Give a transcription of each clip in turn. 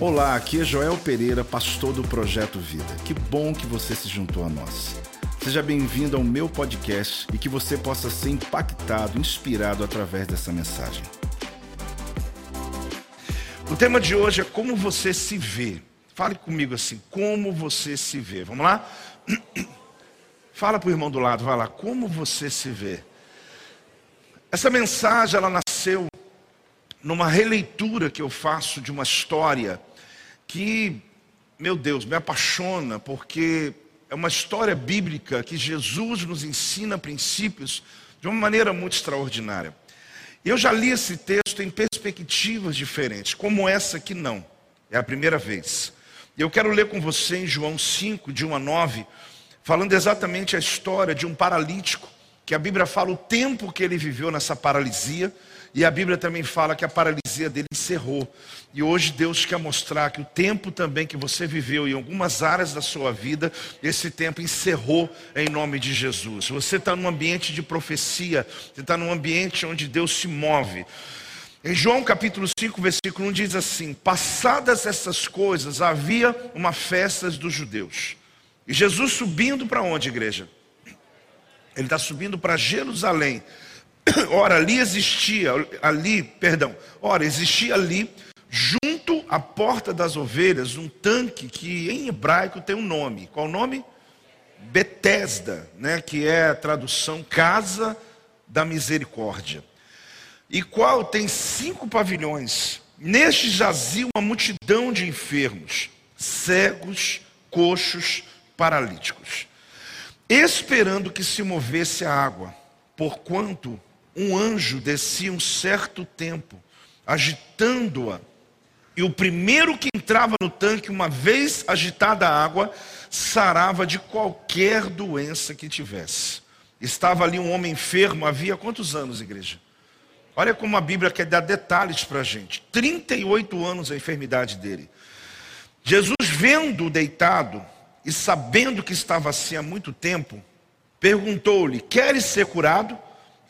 Olá, aqui é Joel Pereira, pastor do Projeto Vida. Que bom que você se juntou a nós. Seja bem-vindo ao meu podcast e que você possa ser impactado, inspirado através dessa mensagem. O tema de hoje é como você se vê. Fale comigo assim, como você se vê. Vamos lá? Fala para o irmão do lado, vai lá, como você se vê. Essa mensagem, ela nasceu numa releitura que eu faço de uma história que, meu Deus, me apaixona, porque é uma história bíblica que Jesus nos ensina princípios de uma maneira muito extraordinária. Eu já li esse texto em perspectivas diferentes, como essa que não, é a primeira vez. Eu quero ler com você em João 5, de 1 a 9, falando exatamente a história de um paralítico, que a Bíblia fala o tempo que ele viveu nessa paralisia, e a Bíblia também fala que a paralisia dele encerrou. E hoje Deus quer mostrar que o tempo também que você viveu em algumas áreas da sua vida, esse tempo encerrou em nome de Jesus. Você está num ambiente de profecia, você está num ambiente onde Deus se move. Em João capítulo 5, versículo 1 diz assim: Passadas essas coisas, havia uma festa dos judeus. E Jesus subindo para onde, igreja? Ele está subindo para Jerusalém. Ora, ali existia, ali, perdão, ora, existia ali, junto à porta das ovelhas, um tanque que em hebraico tem um nome. Qual o nome? Betesda, né, que é a tradução Casa da Misericórdia. E qual tem cinco pavilhões. Neste jazia uma multidão de enfermos, cegos, coxos, paralíticos, esperando que se movesse a água, porquanto um anjo descia um certo tempo, agitando-a. E o primeiro que entrava no tanque, uma vez agitada a água, sarava de qualquer doença que tivesse. Estava ali um homem enfermo, havia quantos anos, igreja? Olha como a Bíblia quer dar detalhes para a gente. 38 anos a enfermidade dele. Jesus, vendo-o deitado e sabendo que estava assim há muito tempo, perguntou-lhe: Queres ser curado?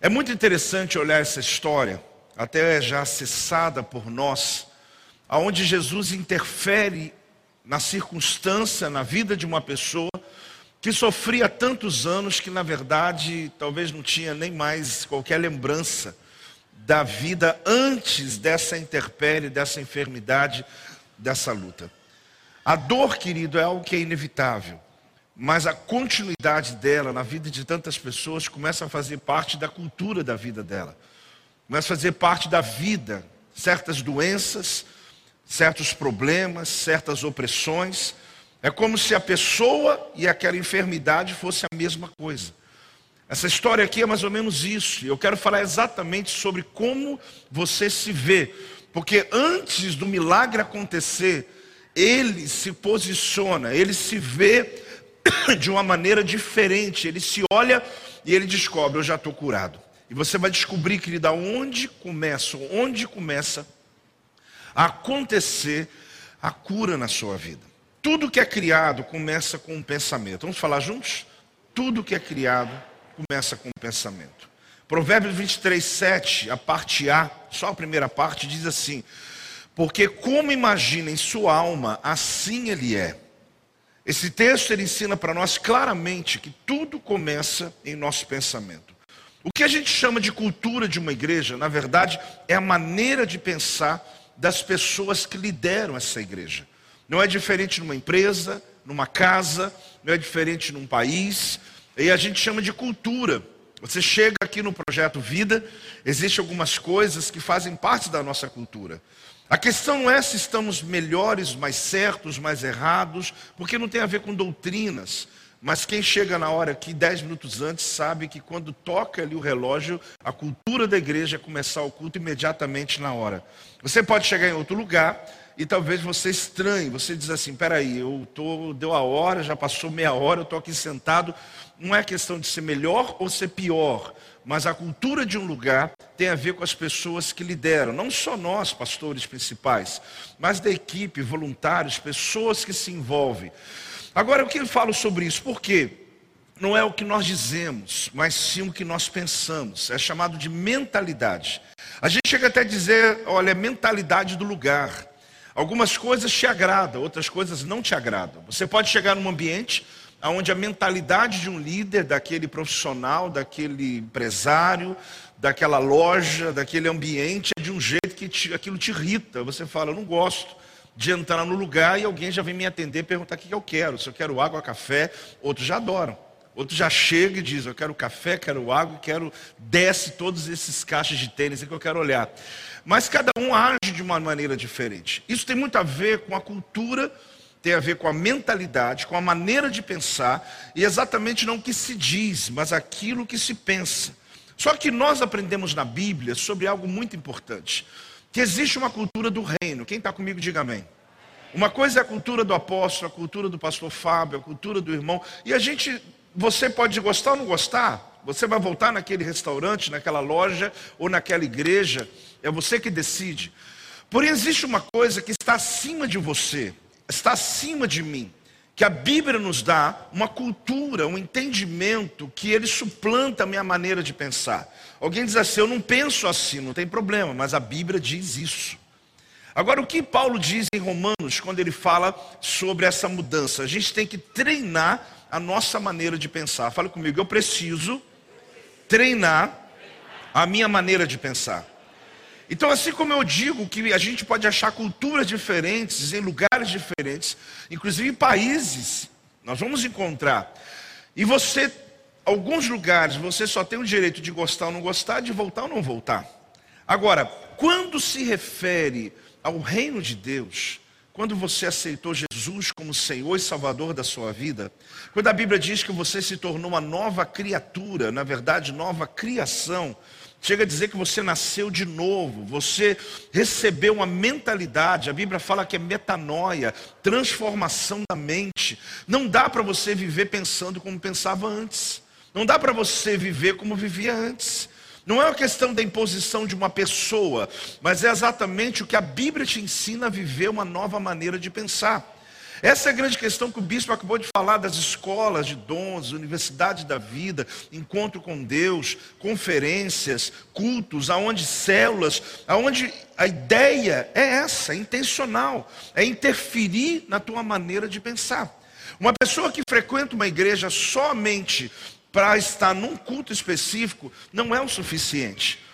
É muito interessante olhar essa história, até já acessada por nós, aonde Jesus interfere na circunstância, na vida de uma pessoa que sofria tantos anos que, na verdade, talvez não tinha nem mais qualquer lembrança da vida antes dessa interpérie, dessa enfermidade, dessa luta. A dor, querido, é algo que é inevitável. Mas a continuidade dela na vida de tantas pessoas começa a fazer parte da cultura da vida dela. Começa a fazer parte da vida. Certas doenças, certos problemas, certas opressões. É como se a pessoa e aquela enfermidade fosse a mesma coisa. Essa história aqui é mais ou menos isso. Eu quero falar exatamente sobre como você se vê. Porque antes do milagre acontecer, ele se posiciona, ele se vê de uma maneira diferente. Ele se olha e ele descobre: eu já estou curado. E você vai descobrir, querida, onde começa, onde começa a acontecer a cura na sua vida. Tudo que é criado começa com um pensamento. Vamos falar juntos? Tudo que é criado começa com um pensamento. Provérbios 23, 7, a parte A, só a primeira parte, diz assim: Porque como imagina em sua alma, assim ele é. Esse texto ele ensina para nós claramente que tudo começa em nosso pensamento. O que a gente chama de cultura de uma igreja, na verdade, é a maneira de pensar das pessoas que lideram essa igreja. Não é diferente numa empresa, numa casa, não é diferente num país, e a gente chama de cultura. Você chega aqui no projeto Vida, existem algumas coisas que fazem parte da nossa cultura. A questão não é se estamos melhores, mais certos, mais errados, porque não tem a ver com doutrinas. Mas quem chega na hora aqui, dez minutos antes, sabe que quando toca ali o relógio, a cultura da igreja é começar o culto imediatamente na hora. Você pode chegar em outro lugar e talvez você estranhe, você diz assim, peraí, eu tô, deu a hora, já passou meia hora, eu estou aqui sentado. Não é questão de ser melhor ou ser pior, mas a cultura de um lugar tem a ver com as pessoas que lideram, não só nós, pastores principais, mas da equipe, voluntários, pessoas que se envolvem. Agora, o que eu falo sobre isso? Por quê? Não é o que nós dizemos, mas sim o que nós pensamos. É chamado de mentalidade. A gente chega até a dizer, olha, é mentalidade do lugar. Algumas coisas te agradam, outras coisas não te agradam. Você pode chegar num ambiente onde a mentalidade de um líder, daquele profissional, daquele empresário, daquela loja, daquele ambiente é de um jeito que te, aquilo te irrita. Você fala, eu não gosto de entrar no lugar e alguém já vem me atender perguntar o que eu quero. Se eu quero água, café, outros já adoram. Outro já chega e diz, eu quero café, quero água, quero desce todos esses caixas de tênis que eu quero olhar. Mas cada um age de uma maneira diferente. Isso tem muito a ver com a cultura, tem a ver com a mentalidade, com a maneira de pensar, e exatamente não o que se diz, mas aquilo que se pensa. Só que nós aprendemos na Bíblia sobre algo muito importante: que existe uma cultura do reino. Quem está comigo, diga amém. Uma coisa é a cultura do apóstolo, a cultura do pastor Fábio, a cultura do irmão, e a gente, você pode gostar ou não gostar, você vai voltar naquele restaurante, naquela loja ou naquela igreja, é você que decide. Porém, existe uma coisa que está acima de você, está acima de mim, que a Bíblia nos dá uma cultura, um entendimento que ele suplanta a minha maneira de pensar. Alguém diz assim: eu não penso assim, não tem problema, mas a Bíblia diz isso. Agora, o que Paulo diz em Romanos, quando ele fala sobre essa mudança? A gente tem que treinar a nossa maneira de pensar. Fala comigo, eu preciso treinar a minha maneira de pensar. Então, assim como eu digo que a gente pode achar culturas diferentes em lugares diferentes, inclusive em países, nós vamos encontrar. E você, alguns lugares, você só tem o direito de gostar ou não gostar, de voltar ou não voltar. Agora, quando se refere ao reino de Deus, quando você aceitou Jesus como Senhor e Salvador da sua vida, quando a Bíblia diz que você se tornou uma nova criatura, na verdade, nova criação, Chega a dizer que você nasceu de novo, você recebeu uma mentalidade, a Bíblia fala que é metanoia, transformação da mente. Não dá para você viver pensando como pensava antes. Não dá para você viver como vivia antes. Não é uma questão da imposição de uma pessoa, mas é exatamente o que a Bíblia te ensina a viver uma nova maneira de pensar. Essa é a grande questão que o bispo acabou de falar das escolas de dons, universidade da vida, encontro com Deus, conferências, cultos, aonde células, aonde a ideia é essa, é intencional, é interferir na tua maneira de pensar. Uma pessoa que frequenta uma igreja somente para estar num culto específico não é o suficiente.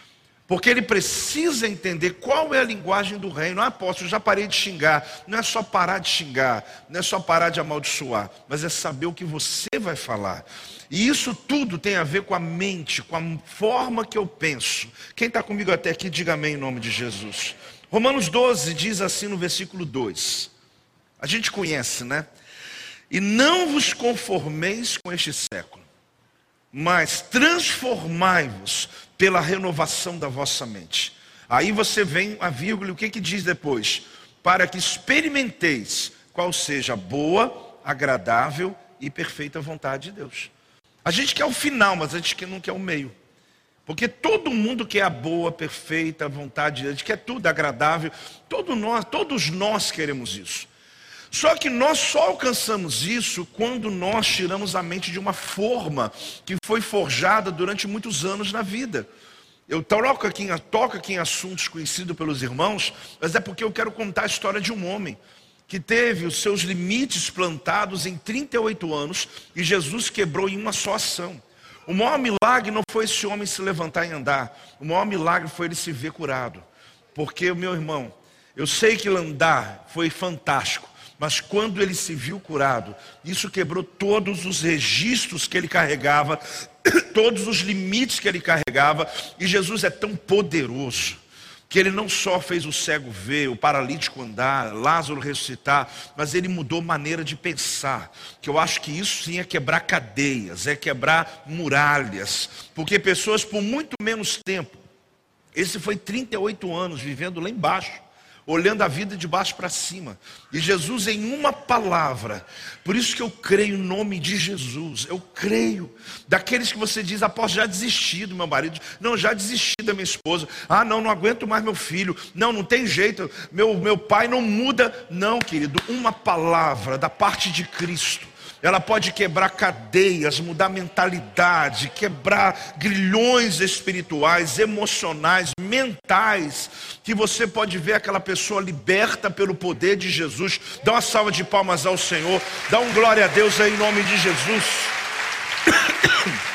Porque ele precisa entender qual é a linguagem do reino. Ah, apóstolo, já parei de xingar. Não é só parar de xingar, não é só parar de amaldiçoar, mas é saber o que você vai falar. E isso tudo tem a ver com a mente, com a forma que eu penso. Quem está comigo até aqui, diga amém em nome de Jesus. Romanos 12 diz assim no versículo 2. A gente conhece, né? E não vos conformeis com este século, mas transformai-vos pela renovação da vossa mente. Aí você vem a vírgula, o que que diz depois? Para que experimenteis qual seja a boa, agradável e perfeita vontade de Deus. A gente quer o final, mas a gente não quer o meio. Porque todo mundo quer a boa, perfeita vontade de Deus, quer tudo agradável. Todo nós, todos nós queremos isso. Só que nós só alcançamos isso quando nós tiramos a mente de uma forma que foi forjada durante muitos anos na vida. Eu toco aqui, toco aqui em assuntos conhecidos pelos irmãos, mas é porque eu quero contar a história de um homem que teve os seus limites plantados em 38 anos e Jesus quebrou em uma só ação. O maior milagre não foi esse homem se levantar e andar, o maior milagre foi ele se ver curado. Porque, meu irmão, eu sei que andar foi fantástico, mas quando ele se viu curado, isso quebrou todos os registros que ele carregava, todos os limites que ele carregava, e Jesus é tão poderoso que ele não só fez o cego ver, o paralítico andar, Lázaro ressuscitar, mas ele mudou maneira de pensar. Que eu acho que isso sim é quebrar cadeias, é quebrar muralhas, porque pessoas por muito menos tempo, esse foi 38 anos vivendo lá embaixo, olhando a vida de baixo para cima. E Jesus, em uma palavra, por isso que eu creio em nome de Jesus, eu creio. Daqueles que você diz, após já desisti do meu marido, não, já desisti da minha esposa, ah, não, não aguento mais meu filho, não, não tem jeito, meu, meu pai não muda. Não, querido, uma palavra da parte de Cristo ela pode quebrar cadeias, mudar mentalidade, quebrar grilhões espirituais, emocionais, mentais, que você pode ver aquela pessoa liberta pelo poder de Jesus. Dá uma salva de palmas ao Senhor, dá um glória a Deus aí em nome de Jesus.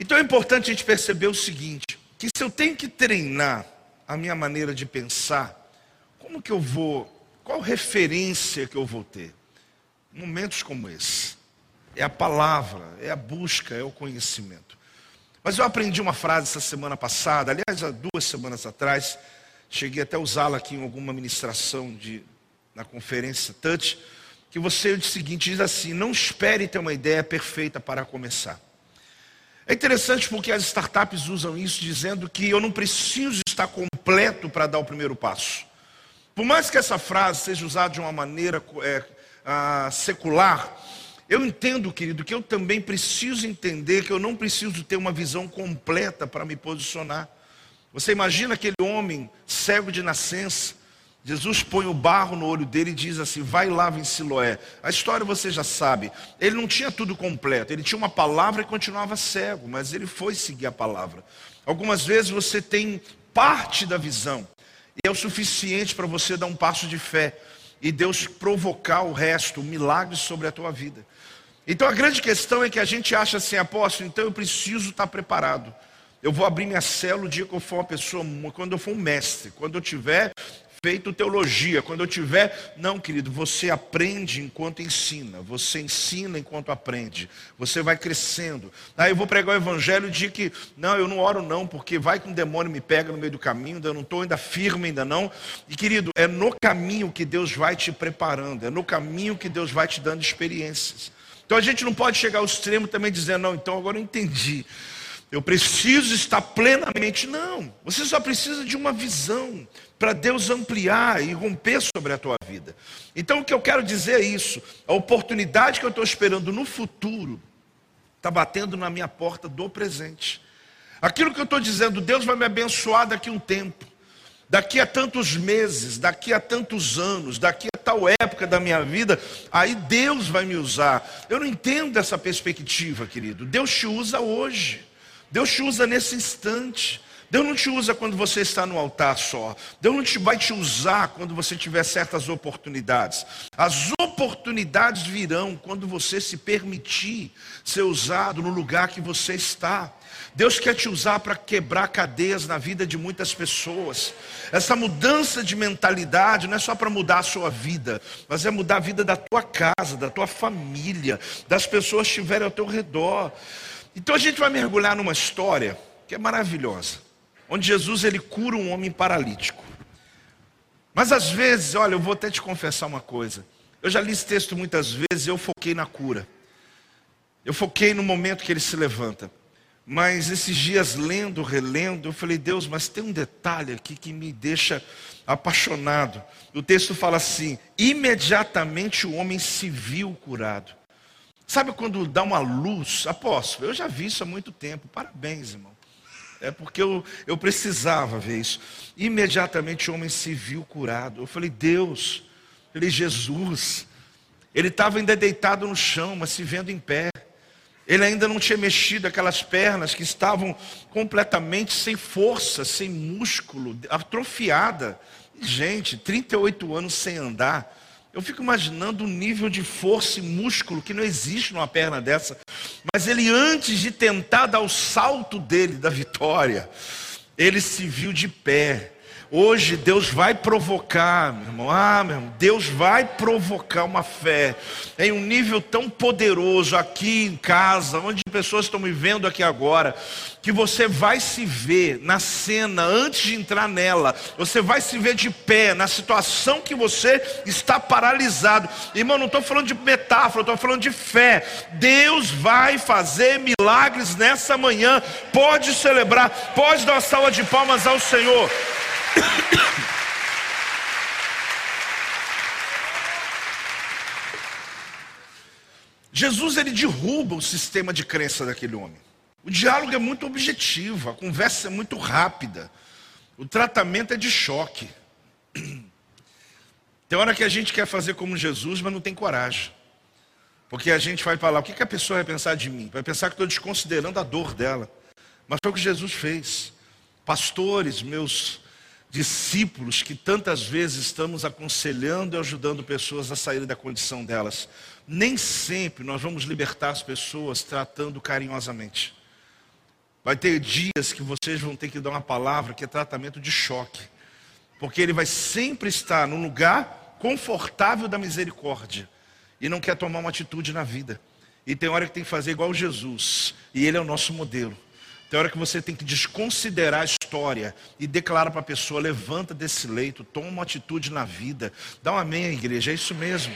Então é importante a gente perceber o seguinte: que se eu tenho que treinar a minha maneira de pensar, como que eu vou qual referência que eu vou ter? Momentos como esse. É a palavra, é a busca, é o conhecimento. Mas eu aprendi uma frase essa semana passada, aliás, há duas semanas atrás, cheguei até a usá-la aqui em alguma ministração de, na conferência Touch, que você diz o seguinte, diz assim, não espere ter uma ideia perfeita para começar. É interessante porque as startups usam isso dizendo que eu não preciso estar completo para dar o primeiro passo. Por mais que essa frase seja usada de uma maneira é, ah, secular, eu entendo, querido, que eu também preciso entender que eu não preciso ter uma visão completa para me posicionar. Você imagina aquele homem cego de nascença, Jesus põe o barro no olho dele e diz assim: vai lá em Siloé. A história você já sabe. Ele não tinha tudo completo, ele tinha uma palavra e continuava cego, mas ele foi seguir a palavra. Algumas vezes você tem parte da visão, e é o suficiente para você dar um passo de fé e Deus provocar o resto, o milagre sobre a tua vida. Então a grande questão é que a gente acha assim, apóstolo, então eu preciso estar preparado. Eu vou abrir minha célula o dia que eu for uma pessoa, quando eu for um mestre, quando eu tiver feito teologia, quando eu tiver, não, querido, você aprende enquanto ensina, você ensina enquanto aprende, você vai crescendo. Aí eu vou pregar o evangelho de que, não, eu não oro não, porque vai que um demônio me pega no meio do caminho, eu não estou ainda firme ainda não. E querido, é no caminho que Deus vai te preparando, é no caminho que Deus vai te dando experiências. Então a gente não pode chegar ao extremo também dizendo, não, então agora eu entendi. Eu preciso estar plenamente. Não, você só precisa de uma visão para Deus ampliar e romper sobre a tua vida. Então o que eu quero dizer é isso: a oportunidade que eu estou esperando no futuro está batendo na minha porta do presente. Aquilo que eu estou dizendo, Deus vai me abençoar daqui a um tempo, daqui a tantos meses, daqui a tantos anos, daqui a tal época da minha vida, aí Deus vai me usar. Eu não entendo essa perspectiva, querido. Deus te usa hoje. Deus te usa nesse instante. Deus não te usa quando você está no altar só. Deus não te vai te usar quando você tiver certas oportunidades. As oportunidades virão quando você se permitir ser usado no lugar que você está. Deus quer te usar para quebrar cadeias na vida de muitas pessoas. Essa mudança de mentalidade não é só para mudar a sua vida, mas é mudar a vida da tua casa, da tua família, das pessoas que estiverem ao teu redor. Então a gente vai mergulhar numa história que é maravilhosa, onde Jesus ele cura um homem paralítico. Mas às vezes, olha, eu vou até te confessar uma coisa. Eu já li esse texto muitas vezes, eu foquei na cura. Eu foquei no momento que ele se levanta. Mas esses dias lendo, relendo, eu falei, Deus, mas tem um detalhe aqui que me deixa apaixonado. O texto fala assim: imediatamente o homem se viu curado. Sabe quando dá uma luz? Apóstolo, eu já vi isso há muito tempo. Parabéns, irmão. É porque eu, eu precisava ver isso. Imediatamente o homem se viu curado. Eu falei, Deus, ele Jesus. Ele estava ainda deitado no chão, mas se vendo em pé. Ele ainda não tinha mexido aquelas pernas que estavam completamente sem força, sem músculo, atrofiada. Gente, 38 anos sem andar. Eu fico imaginando o nível de força e músculo que não existe numa perna dessa. Mas ele, antes de tentar dar o salto dele da vitória, ele se viu de pé Hoje Deus vai provocar, meu irmão, ah, meu irmão, Deus vai provocar uma fé em um nível tão poderoso aqui em casa, onde pessoas estão me vendo aqui agora, que você vai se ver na cena antes de entrar nela, você vai se ver de pé na situação que você está paralisado. Irmão, não estou falando de metáfora, estou falando de fé. Deus vai fazer milagres nessa manhã. Pode celebrar, pode dar uma salva de palmas ao Senhor. Jesus ele derruba o sistema de crença daquele homem. O diálogo é muito objetivo, a conversa é muito rápida. O tratamento é de choque. Tem hora que a gente quer fazer como Jesus, mas não tem coragem. Porque a gente vai falar, o que, a pessoa vai pensar de mim? Vai pensar que estou desconsiderando a dor dela. Mas foi o que Jesus fez. Pastores, meus discípulos, que tantas vezes estamos aconselhando e ajudando pessoas a saírem da condição delas. Nem sempre nós vamos libertar as pessoas tratando carinhosamente. Vai ter dias que vocês vão ter que dar uma palavra que é tratamento de choque. Porque ele vai sempre estar no lugar confortável da misericórdia e não quer tomar uma atitude na vida. E tem hora que tem que fazer igual Jesus, e ele é o nosso modelo. Tem hora que você tem que desconsiderar a história e declarar para a pessoa: levanta desse leito, toma uma atitude na vida, dá um amém à igreja, é isso mesmo.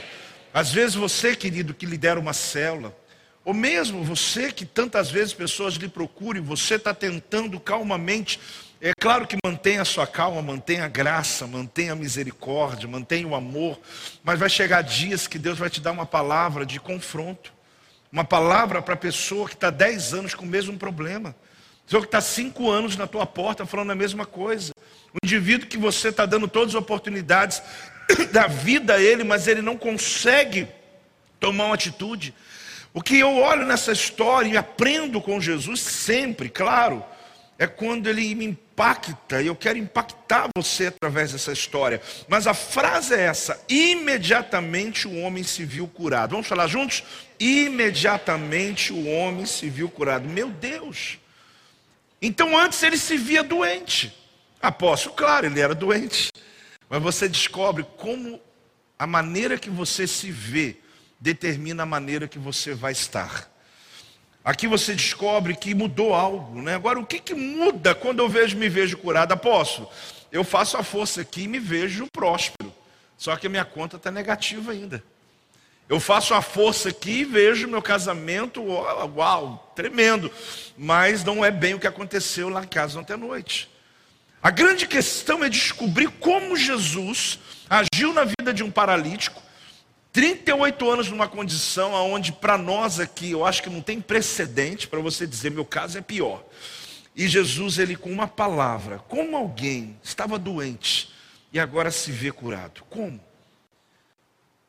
Às vezes você, querido, que lidera uma célula, ou mesmo você que tantas vezes pessoas lhe procuram, você está tentando calmamente. É claro que mantenha a sua calma, mantenha a graça, mantenha a misericórdia, mantenha o amor, mas vai chegar dias que Deus vai te dar uma palavra de confronto, uma palavra para a pessoa que está dez anos com o mesmo problema, pessoa que está cinco anos na tua porta falando a mesma coisa, um indivíduo que você está dando todas as oportunidades da vida a ele, mas ele não consegue tomar uma atitude. O que eu olho nessa história e aprendo com Jesus sempre, claro, é quando ele me impacta, e eu quero impactar você através dessa história. Mas a frase é essa: imediatamente o homem se viu curado. Vamos falar juntos? Imediatamente o homem se viu curado. Meu Deus! Então antes ele se via doente. Apóstolo, claro, ele era doente. Mas você descobre como a maneira que você se vê determina a maneira que você vai estar. Aqui você descobre que mudou algo, né? Agora, o que, que muda quando eu vejo, me vejo curado? Apóstolo, eu faço a força aqui e me vejo próspero. Só que a minha conta está negativa ainda. Eu faço a força aqui e vejo meu casamento, uau, tremendo. Mas não é bem o que aconteceu lá em casa ontem à noite. A grande questão é descobrir como Jesus agiu na vida de um paralítico 38 anos numa condição onde, para nós aqui, eu acho que não tem precedente para você dizer, meu caso é pior. E Jesus, ele com uma palavra, como alguém estava doente e agora se vê curado. Como?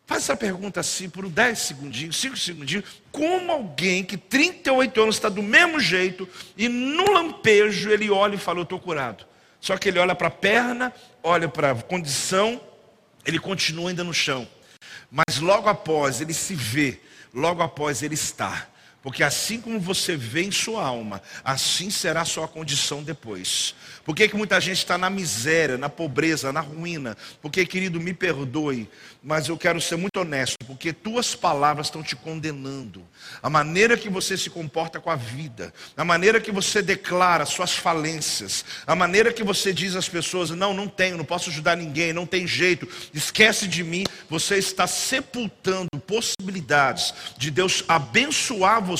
Faz essa pergunta assim por 10 segundinhos, 5 segundinhos. Como alguém que 38 anos está do mesmo jeito e no lampejo ele olha e fala, eu estou curado. Só que ele olha para a perna, olha para a condição, ele continua ainda no chão. Mas logo após ele se vê, logo após ele está. Porque assim como você vê em sua alma, assim será a sua condição depois. Por que, que muita gente está na miséria, na pobreza, na ruína? Porque, querido, me perdoe, mas eu quero ser muito honesto, porque tuas palavras estão te condenando. A maneira que você se comporta com a vida, a maneira que você declara suas falências, a maneira que você diz às pessoas: não, não tenho, não posso ajudar ninguém, não tem jeito, esquece de mim. Você está sepultando possibilidades de Deus abençoar você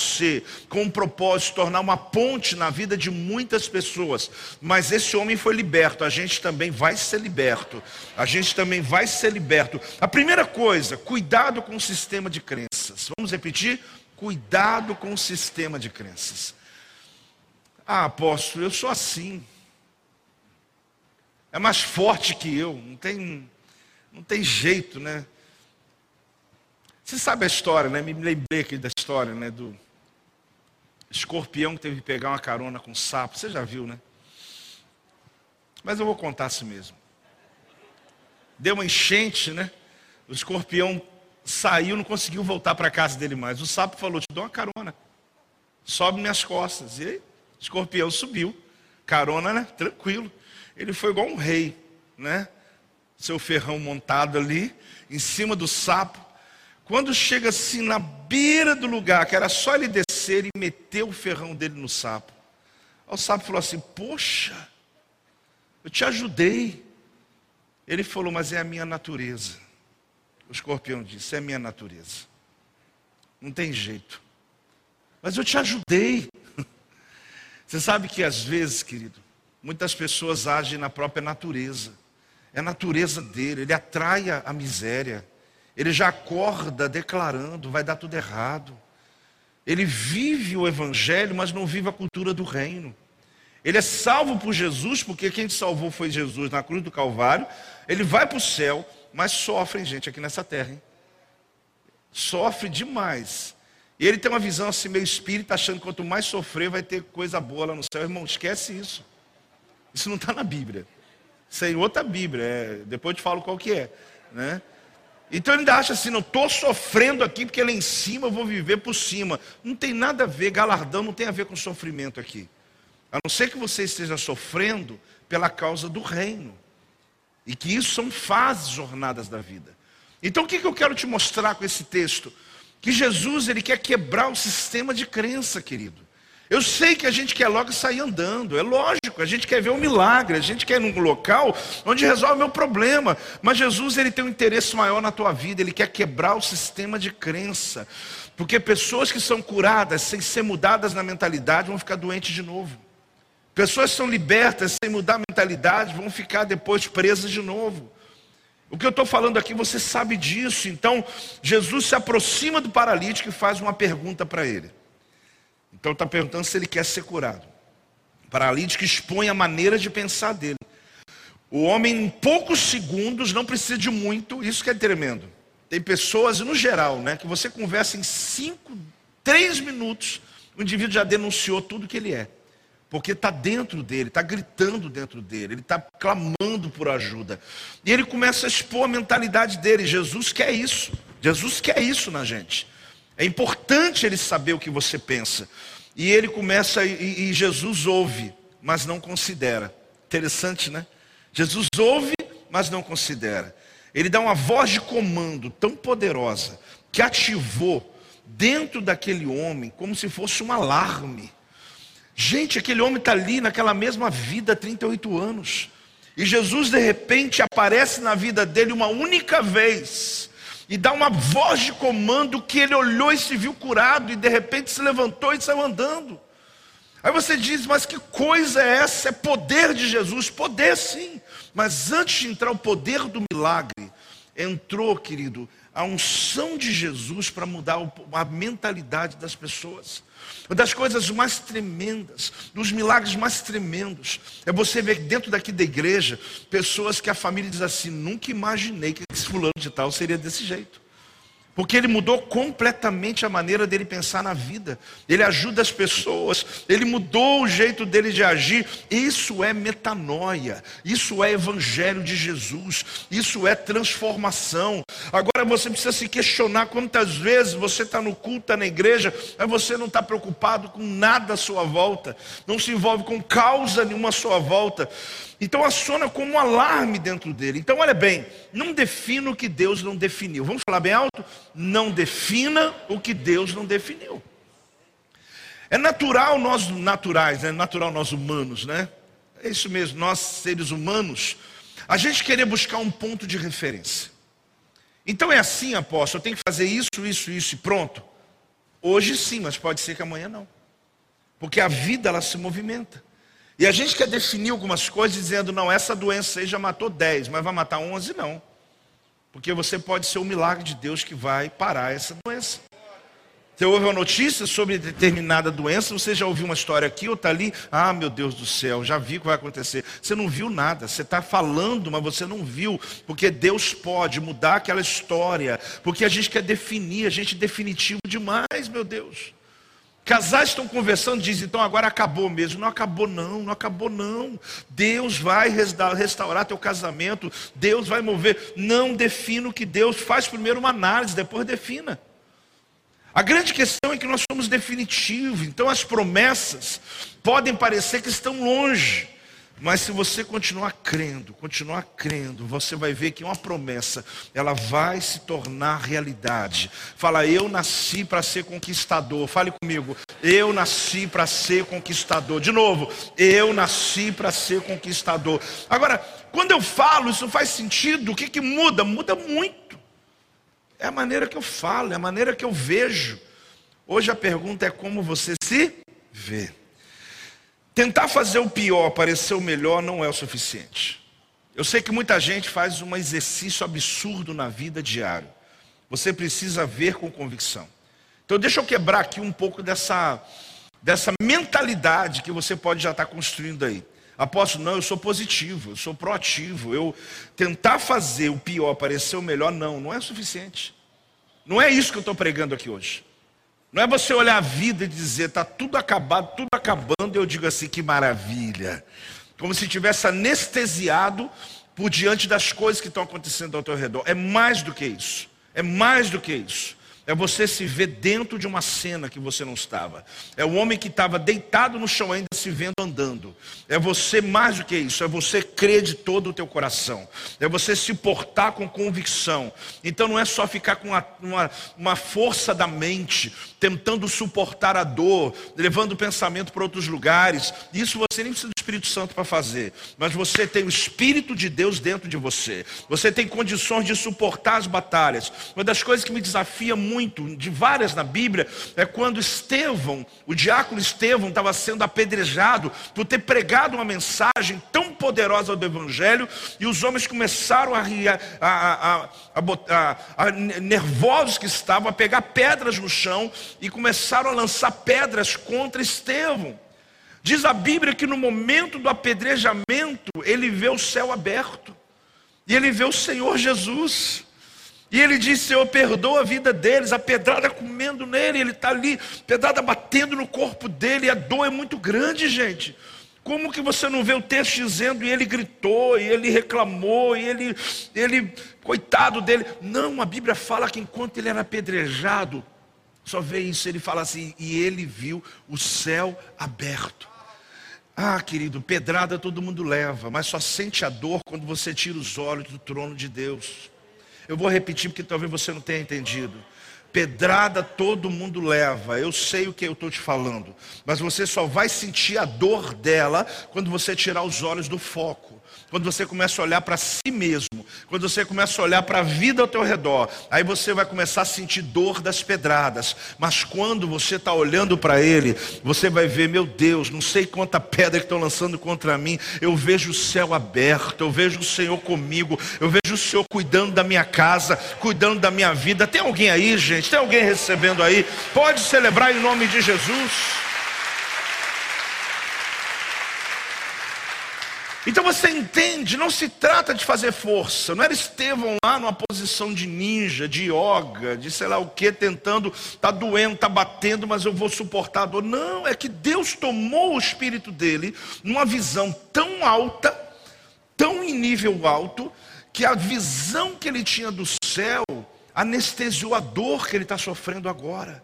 com o propósito de tornar uma ponte na vida de muitas pessoas. Mas esse homem foi liberto, a gente também vai ser liberto. A gente também vai ser liberto. A primeira coisa, cuidado com o sistema de crenças. Vamos repetir? Cuidado com o sistema de crenças. Ah, apóstolo, eu sou assim. É mais forte que eu, não tem, não tem jeito, né? Você sabe a história, né? Me lembrei aqui da história, né? Do escorpião que teve que pegar uma carona com sapo. Você já viu, né? Mas eu vou contar assim mesmo. Deu uma enchente, né? O escorpião saiu, não conseguiu voltar para casa dele mais. O sapo falou: Te dou uma carona, sobe minhas costas. E aí, o escorpião subiu, carona, né? Tranquilo. Ele foi igual um rei, né? Seu ferrão montado ali, em cima do sapo. Quando chega assim na beira do lugar, que era só ele descer e meter o ferrão dele no sapo. o sapo falou assim: Poxa, eu te ajudei. Ele falou, mas é a minha natureza. O escorpião disse: é a minha natureza. Não tem jeito. Mas eu te ajudei. Você sabe que às vezes, querido, Muitas pessoas agem na própria natureza. É a natureza dele, ele atrai a miséria. Ele já acorda declarando, vai dar tudo errado. Ele vive o evangelho, mas não vive a cultura do reino. Ele é salvo por Jesus, porque quem te salvou foi Jesus na cruz do Calvário. Ele vai para o céu, mas sofre, gente, aqui nessa terra. Hein? Sofre demais. E ele tem uma visão assim meio espírita, achando que quanto mais sofrer, vai ter coisa boa lá no céu. Irmão, esquece isso. Isso não está na Bíblia. Isso é outra Bíblia. É, depois eu te falo qual que é. Né? Então ele ainda acha assim, não estou sofrendo aqui porque lá em cima eu vou viver por cima. Não tem nada a ver, galardão não tem a ver com sofrimento aqui. A não ser que você esteja sofrendo pela causa do reino. E que isso são fases, jornadas da vida. Então o que, que eu quero te mostrar com esse texto? Que Jesus ele quer quebrar o sistema de crença, querido. Eu sei que a gente quer logo sair andando, é lógico, a gente quer ver um milagre, a gente quer ir num local onde resolve o meu problema. Mas Jesus ele tem um interesse maior na tua vida, ele quer quebrar o sistema de crença. Porque pessoas que são curadas sem ser mudadas na mentalidade vão ficar doentes de novo. Pessoas que são libertas sem mudar a mentalidade vão ficar depois presas de novo. O que eu estou falando aqui, você sabe disso. Então, Jesus se aproxima do paralítico e faz uma pergunta para ele. Então, está perguntando se ele quer ser curado. Paralítico expõe a maneira de pensar dele. O homem, em poucos segundos, não precisa de muito, isso que é tremendo. Tem pessoas, no geral, né, que você conversa em cinco, três minutos, o indivíduo já denunciou tudo que ele é. Porque está dentro dele, está gritando dentro dele, ele está clamando por ajuda. E ele começa a expor a mentalidade dele. Jesus quer isso. Jesus quer isso na gente. É importante ele saber o que você pensa. E ele começa, e, e Jesus ouve, mas não considera. Interessante, né? Jesus ouve, mas não considera. Ele dá uma voz de comando tão poderosa que ativou dentro daquele homem como se fosse um alarme. Gente, aquele homem está ali naquela mesma vida há 38 anos. E Jesus, de repente, aparece na vida dele uma única vez. E dá uma voz de comando que ele olhou e se viu curado. E de repente se levantou e saiu andando. Aí você diz, mas que coisa é essa? É poder de Jesus? Poder sim. Mas antes de entrar o poder do milagre, entrou, querido, a unção de Jesus para mudar a mentalidade das pessoas. Uma das coisas mais tremendas, dos milagres mais tremendos, é você ver dentro daqui da igreja pessoas que a família diz assim: nunca imaginei que esse fulano de tal seria desse jeito. Porque ele mudou completamente a maneira dele pensar na vida. Ele ajuda as pessoas, ele mudou o jeito dele de agir. Isso é metanoia, isso é evangelho de Jesus, isso é transformação. Agora você precisa se questionar quantas vezes você está no culto, está na igreja, mas você não está preocupado com nada à sua volta, não se envolve com causa nenhuma à sua volta. Então aciona como um alarme dentro dele. Então, olha bem, não defina o que Deus não definiu. Vamos falar bem alto? Não defina o que Deus não definiu. É natural nós naturais, é natural nós humanos, né? É isso mesmo, nós seres humanos, a gente querer buscar um ponto de referência. Então é assim, apóstolo, eu tenho que fazer isso, isso, isso e pronto. Hoje sim, mas pode ser que amanhã não. Porque a vida ela se movimenta. E a gente quer definir algumas coisas dizendo, não, essa doença aí já matou 10, mas vai matar 11? Não. Porque você pode ser o milagre de Deus que vai parar essa doença. Você ouve uma notícia sobre determinada doença, você já ouviu uma história aqui ou está ali, ah meu Deus do céu, já vi o que vai acontecer. Você não viu nada, você está falando, mas você não viu, porque Deus pode mudar aquela história, porque a gente quer definir, a gente é definitivo demais, meu Deus. Casais estão conversando, dizem, então agora acabou mesmo. Não acabou não, não acabou não. Deus vai restaurar teu casamento, Deus vai mover. Não defina o que Deus faz primeiro uma análise, depois defina. A grande questão é que nós somos definitivos, então as promessas podem parecer que estão longe. Mas se você continuar crendo, continuar crendo, você vai ver que uma promessa, ela vai se tornar realidade. Fala, eu nasci para ser conquistador. Fale comigo, eu nasci para ser conquistador. De novo, eu nasci para ser conquistador. Agora, quando eu falo, isso faz sentido, o que, que muda? Muda muito. É a maneira que eu falo, é a maneira que eu vejo. Hoje a pergunta é como você se vê. Tentar fazer o pior parecer o melhor não é o suficiente. Eu sei que muita gente faz um exercício absurdo na vida diário. Você precisa ver com convicção. Então deixa eu quebrar aqui um pouco dessa, dessa mentalidade que você pode já estar construindo aí. Apóstolo, não, eu sou positivo, eu sou proativo. Eu tentar fazer o pior parecer o melhor, não, não é suficiente. Não é isso que eu estou pregando aqui hoje. Não é você olhar a vida e dizer, está tudo acabado, tudo acabando, e eu digo assim, que maravilha. Como se tivesse anestesiado por diante das coisas que estão acontecendo ao teu redor. É mais do que isso. É mais do que isso. É você se ver dentro de uma cena que você não estava. É o homem que estava deitado no chão ainda se vendo andando. É você mais do que isso. É você crer de todo o teu coração. É você se portar com convicção. Então não é só ficar com uma, uma, uma força da mente, tentando suportar a dor, levando o pensamento para outros lugares. Isso você nem precisa do Espírito Santo para fazer. Mas você tem o Espírito de Deus dentro de você. Você tem condições de suportar as batalhas. Uma das coisas que me desafia muito muito, de várias na Bíblia, é quando Estevão, o diácono Estevão, estava sendo apedrejado por ter pregado uma mensagem tão poderosa do Evangelho, e os homens começaram a, a, a, a, nervosos que estavam, a pegar pedras no chão e começaram a lançar pedras contra Estevão. Diz a Bíblia que no momento do apedrejamento, ele vê o céu aberto. E ele vê o Senhor Jesus. E ele disse: Senhor, perdoa a vida deles, a pedrada comendo nele, ele está ali, pedrada batendo no corpo dele, e a dor é muito grande, gente. Como que você não vê o texto dizendo, e ele gritou, e ele reclamou, e ele, ele, coitado dele. Não, a Bíblia fala que enquanto ele era apedrejado, só vê isso, ele fala assim, e ele viu o céu aberto. Ah, querido, pedrada todo mundo leva, mas só sente a dor quando você tira os olhos do trono de Deus. Eu vou repetir porque talvez você não tenha entendido. Pedrada todo mundo leva, eu sei o que eu estou te falando, mas você só vai sentir a dor dela quando você tirar os olhos do foco quando você começa a olhar para si mesmo, quando você começa a olhar para a vida ao teu redor, aí você vai começar a sentir dor das pedradas. Mas quando você está olhando para Ele, você vai ver, meu Deus, não sei quanta pedra que estão lançando contra mim. Eu vejo o céu aberto, eu vejo o Senhor comigo, eu vejo o Senhor cuidando da minha casa, cuidando da minha vida. Tem alguém aí, gente? Tem alguém recebendo aí? Pode celebrar em nome de Jesus. Então você entende, não se trata de fazer força. Não era Estevão lá numa posição de ninja, de yoga, de sei lá o que, tentando, tá doendo, tá batendo, mas eu vou suportar a dor. Não, é que Deus tomou o espírito dele numa visão tão alta, tão em nível alto, que a visão que ele tinha do céu anestesiou a dor que ele está sofrendo agora.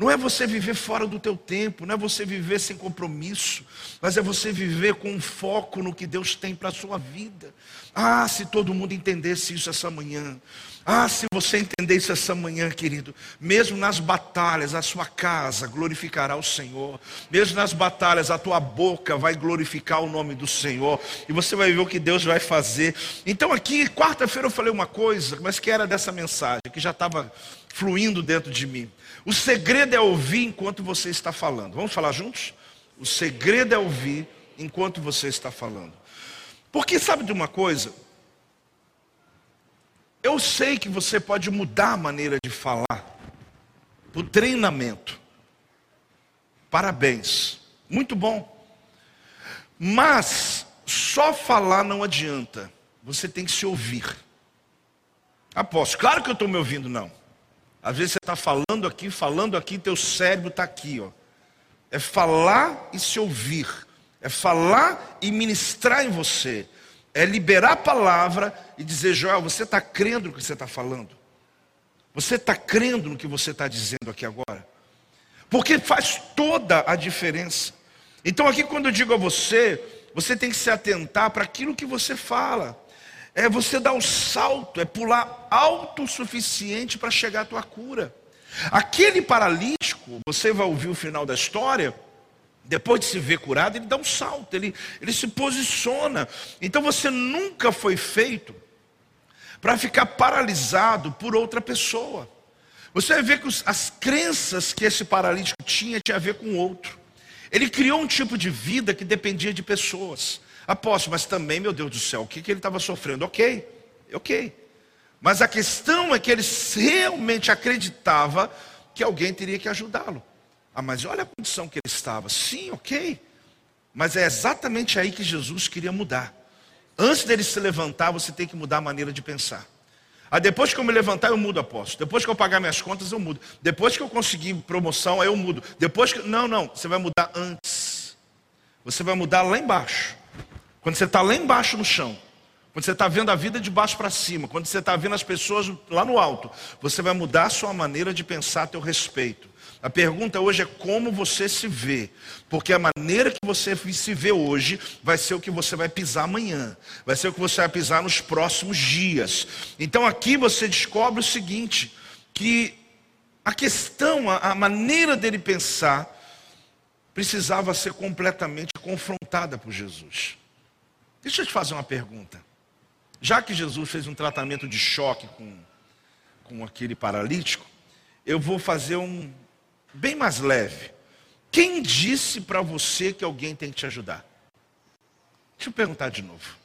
Não é você viver fora do teu tempo, não é você viver sem compromisso, mas é você viver com um foco no que Deus tem para a sua vida. Ah, se todo mundo entendesse isso essa manhã. Ah, se você entender isso essa manhã, querido, mesmo nas batalhas, a sua casa glorificará o Senhor, mesmo nas batalhas, a tua boca vai glorificar o nome do Senhor, e você vai ver o que Deus vai fazer. Então, aqui, quarta-feira, eu falei uma coisa, mas que era dessa mensagem, que já estava fluindo dentro de mim. O segredo é ouvir enquanto você está falando. Vamos falar juntos? O segredo é ouvir enquanto você está falando. Porque sabe de uma coisa? Eu sei que você pode mudar a maneira de falar por treinamento. Parabéns. Muito bom. Mas só falar não adianta. Você tem que se ouvir. Aposto. Claro que eu estou me ouvindo, não. Às vezes você está falando aqui, falando aqui, teu cérebro está aqui, ó. É falar e se ouvir. É falar e ministrar em você. É liberar a palavra e dizer, Joel, você está crendo no que você está falando? Você está crendo no que você está dizendo aqui agora? Porque faz toda a diferença. Então, aqui, quando eu digo a você, você tem que se atentar para aquilo que você fala é você dar um salto, é pular alto o suficiente para chegar à tua cura. Aquele paralítico, você vai ouvir o final da história, depois de se ver curado, ele dá um salto, ele, ele se posiciona. Então você nunca foi feito para ficar paralisado por outra pessoa. Você vai ver que os, as crenças que esse paralítico tinha tinha a ver com outro. Ele criou um tipo de vida que dependia de pessoas. Apóstolo, mas também, meu Deus do céu, o que, que ele estava sofrendo? Ok, ok. Mas a questão é que ele realmente acreditava que alguém teria que ajudá-lo. Ah, mas olha a condição que ele estava. Sim, ok. Mas é exatamente aí que Jesus queria mudar. Antes dele se levantar, você tem que mudar a maneira de pensar. Ah, depois que eu me levantar, eu mudo, apóstolo. Depois que eu pagar minhas contas, eu mudo. Depois que eu conseguir promoção, aí eu mudo. Depois que. Não, não. Você vai mudar antes. Você vai mudar lá embaixo. Quando você está lá embaixo no chão. Quando você está vendo a vida de baixo para cima. Quando você está vendo as pessoas lá no alto. Você vai mudar a sua maneira de pensar a teu respeito. A pergunta hoje é como você se vê, porque a maneira que você se vê hoje vai ser o que você vai pisar amanhã, vai ser o que você vai pisar nos próximos dias. Então aqui você descobre o seguinte: que a questão, a, maneira dele pensar, precisava ser completamente confrontada por Jesus. Deixa eu te fazer uma pergunta. Já que Jesus fez um tratamento de choque com, com aquele paralítico, eu vou fazer um, bem mais leve. Quem disse para você que alguém tem que te ajudar? Deixa eu perguntar de novo.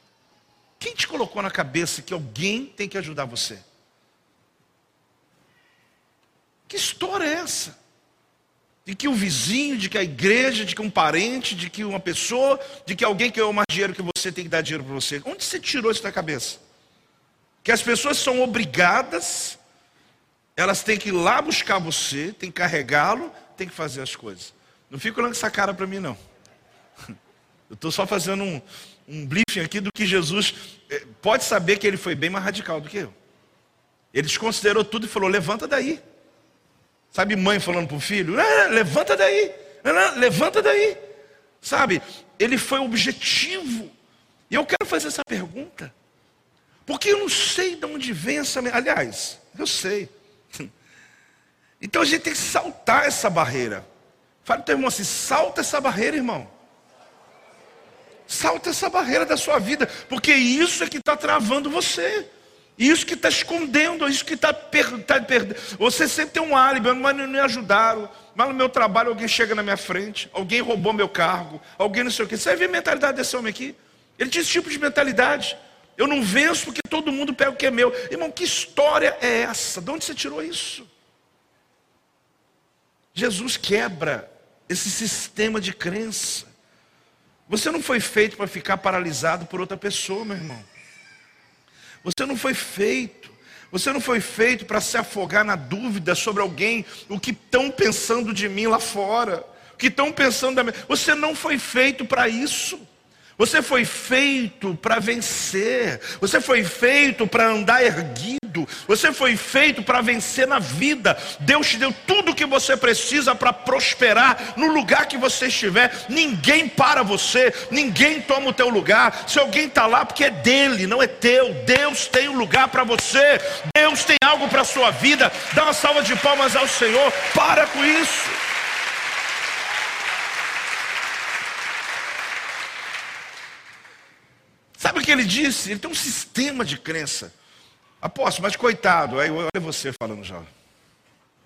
Quem te colocou na cabeça que alguém tem que ajudar você? Que história é essa? De que o vizinho, de que a igreja, de que um parente, de que uma pessoa, de que alguém quer mais dinheiro que você tem que dar dinheiro para você. Onde você tirou isso da cabeça? Que as pessoas são obrigadas elas têm que ir lá buscar você, tem que carregá-lo, tem que fazer as coisas. Não fica olhando essa cara para mim, não. Eu estou só fazendo um, um briefing aqui do que Jesus eh, pode saber que ele foi bem mais radical do que eu. Ele desconsiderou tudo e falou: levanta daí. Sabe, mãe falando para o filho: levanta daí, levanta daí. Sabe, ele foi objetivo. E eu quero fazer essa pergunta, porque eu não sei de onde vem essa. Aliás, eu sei. Então a gente tem que saltar essa barreira. Fala para o teu irmão assim: salta essa barreira, irmão. Salta essa barreira da sua vida, porque isso é que está travando você. Isso que está escondendo, isso que está perdendo. Tá você sempre tem um álibi, mas não me ajudaram. Mas no meu trabalho alguém chega na minha frente, alguém roubou meu cargo, alguém não sei o que. Você vê a mentalidade desse homem aqui? Ele tinha esse tipo de mentalidade. Eu não venço porque todo mundo pega o que é meu. Irmão, que história é essa? De onde você tirou isso? Jesus quebra esse sistema de crença. Você não foi feito para ficar paralisado por outra pessoa, meu irmão. Você não foi feito. Você não foi feito para se afogar na dúvida sobre alguém, o que estão pensando de mim lá fora, o que estão pensando da minha. Você não foi feito para isso. Você foi feito para vencer. Você foi feito para andar erguido. Você foi feito para vencer na vida. Deus te deu tudo o que você precisa para prosperar no lugar que você estiver. Ninguém para você, ninguém toma o teu lugar. Se alguém está lá, porque é dele, não é teu. Deus tem um lugar para você. Deus tem algo para a sua vida. Dá uma salva de palmas ao Senhor. Para com isso. Sabe o que ele disse? Ele tem um sistema de crença. Apóstolo, mas coitado. Aí olha você falando já.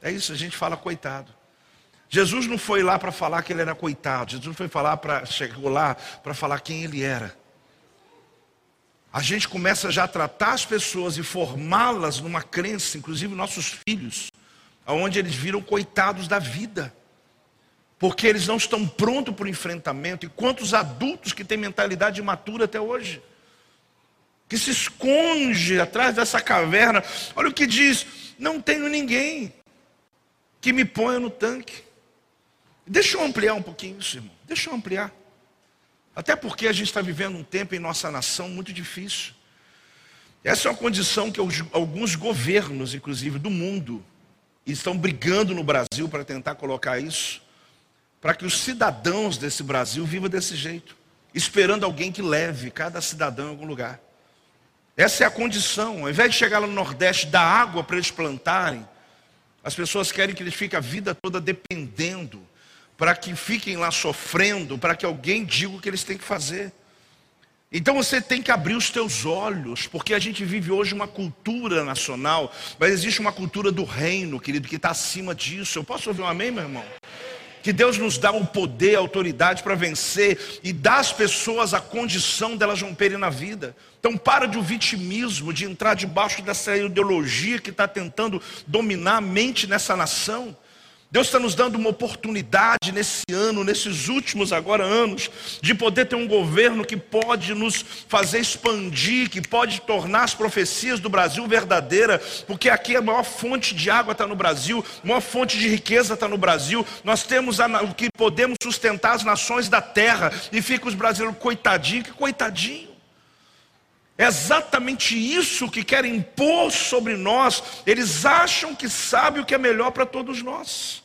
É isso, a gente fala coitado. Jesus não foi lá para falar que ele era coitado. Jesus foi falar para chegou lá para falar quem ele era. A gente começa já a tratar as pessoas e formá-las numa crença, inclusive nossos filhos, aonde eles viram coitados da vida porque eles não estão prontos para o enfrentamento. E quantos adultos que têm mentalidade imatura até hoje? Que se esconde atrás dessa caverna. Olha o que diz: não tenho ninguém que me ponha no tanque. Deixa eu ampliar um pouquinho isso, irmão. Deixa eu ampliar. Até porque a gente está vivendo um tempo em nossa nação muito difícil. Essa é uma condição que alguns governos, inclusive do mundo, estão brigando no Brasil para tentar colocar isso para que os cidadãos desse Brasil vivam desse jeito, esperando alguém que leve cada cidadão em algum lugar. Essa é a condição. Ao invés de chegar lá no Nordeste, dar água para eles plantarem, as pessoas querem que eles fiquem a vida toda dependendo, para que fiquem lá sofrendo, para que alguém diga o que eles têm que fazer. Então você tem que abrir os teus olhos, porque a gente vive hoje uma cultura nacional, mas existe uma cultura do reino, querido, que está acima disso. Eu posso ouvir um amém, meu irmão? Que Deus nos dá o poder, a autoridade para vencer e dá às pessoas a condição delas romperem na vida. Então para de o vitimismo, de entrar debaixo dessa ideologia que está tentando dominar a mente nessa nação. Deus está nos dando uma oportunidade nesse ano, nesses últimos agora anos, de poder ter um governo que pode nos fazer expandir, que pode tornar as profecias do Brasil verdadeira, porque aqui a maior fonte de água está no Brasil, a maior fonte de riqueza está no Brasil. Nós temos o que podemos sustentar as nações da terra e fica os brasileiros coitadinho, que coitadinho. É exatamente isso que querem impor sobre nós. Eles acham que sabem o que é melhor para todos nós.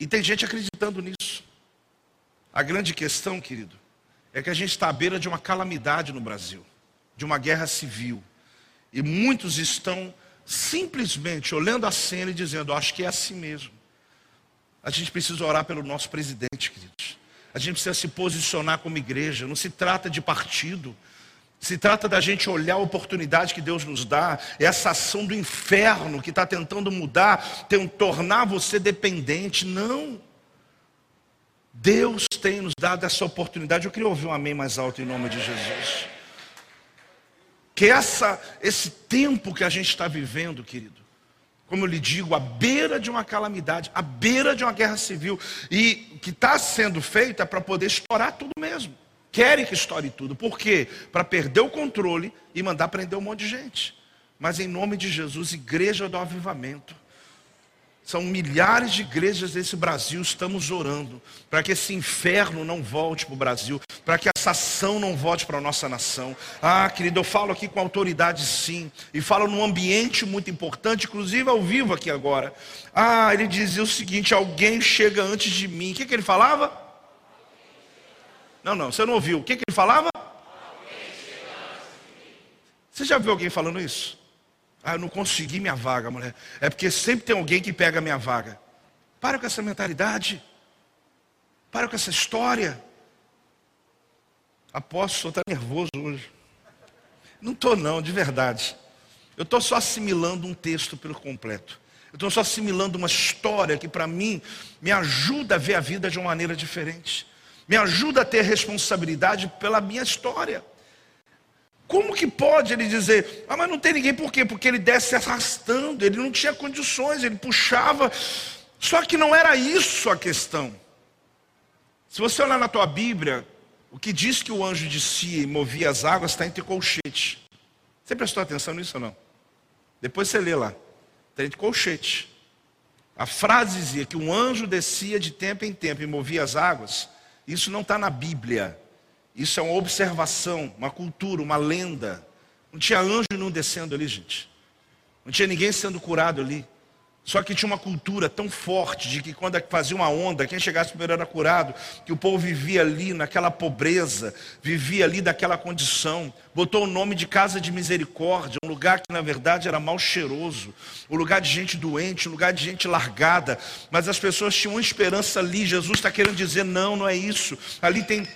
E tem gente acreditando nisso. A grande questão, querido, é que a gente está à beira de uma calamidade no Brasil, de uma guerra civil. E muitos estão simplesmente olhando a cena e dizendo: Acho que é assim mesmo. A gente precisa orar pelo nosso presidente, queridos. A gente precisa se posicionar como igreja. Não se trata de partido. Se trata da gente olhar a oportunidade que Deus nos dá, essa ação do inferno que está tentando mudar, tem, tornar você dependente. Não. Deus tem nos dado essa oportunidade. Eu queria ouvir um amém mais alto em nome de Jesus. Que essa, esse tempo que a gente está vivendo, querido, como eu lhe digo, à beira de uma calamidade, à beira de uma guerra civil, e que está sendo feita para poder estourar tudo mesmo. Querem que estoure tudo. Por quê? Para perder o controle e mandar prender um monte de gente. Mas em nome de Jesus, igreja do avivamento. São milhares de igrejas desse Brasil, estamos orando para que esse inferno não volte para o Brasil, para que essa ação não volte para a nossa nação. Ah, querido, eu falo aqui com autoridade sim, e falo num ambiente muito importante, inclusive ao vivo aqui agora. Ah, ele dizia o seguinte: alguém chega antes de mim. O que, que ele falava? Não, não, você não ouviu. O que, que ele falava? Você já viu alguém falando isso? Ah, eu não consegui minha vaga, mulher. É porque sempre tem alguém que pega a minha vaga. Para com essa mentalidade. Para com essa história. Apóstolo, está nervoso hoje. Não estou não, de verdade. Eu estou só assimilando um texto pelo completo. Eu estou só assimilando uma história que para mim me ajuda a ver a vida de uma maneira diferente. Me ajuda a ter responsabilidade pela minha história. Como que pode ele dizer, ah, mas não tem ninguém, por quê? Porque ele desce arrastando, ele não tinha condições, ele puxava. Só que não era isso a questão. Se você olhar na tua Bíblia, o que diz que o anjo descia e movia as águas está entre colchete. Você prestou atenção nisso ou não? Depois você lê lá. Está entre colchete. A frase dizia que um anjo descia de tempo em tempo e movia as águas. Isso não está na Bíblia. Isso é uma observação, uma cultura, uma lenda. Não tinha anjo não descendo ali, gente. Não tinha ninguém sendo curado ali. Só que tinha uma cultura tão forte de que quando fazia uma onda, quem chegasse primeiro era curado, que o povo vivia ali naquela pobreza, vivia ali daquela condição. Botou o nome de casa de misericórdia, um lugar que na verdade era mal cheiroso, um lugar de gente doente, um lugar de gente largada. Mas as pessoas tinham uma esperança ali. Jesus está querendo dizer: não, não é isso. Ali tem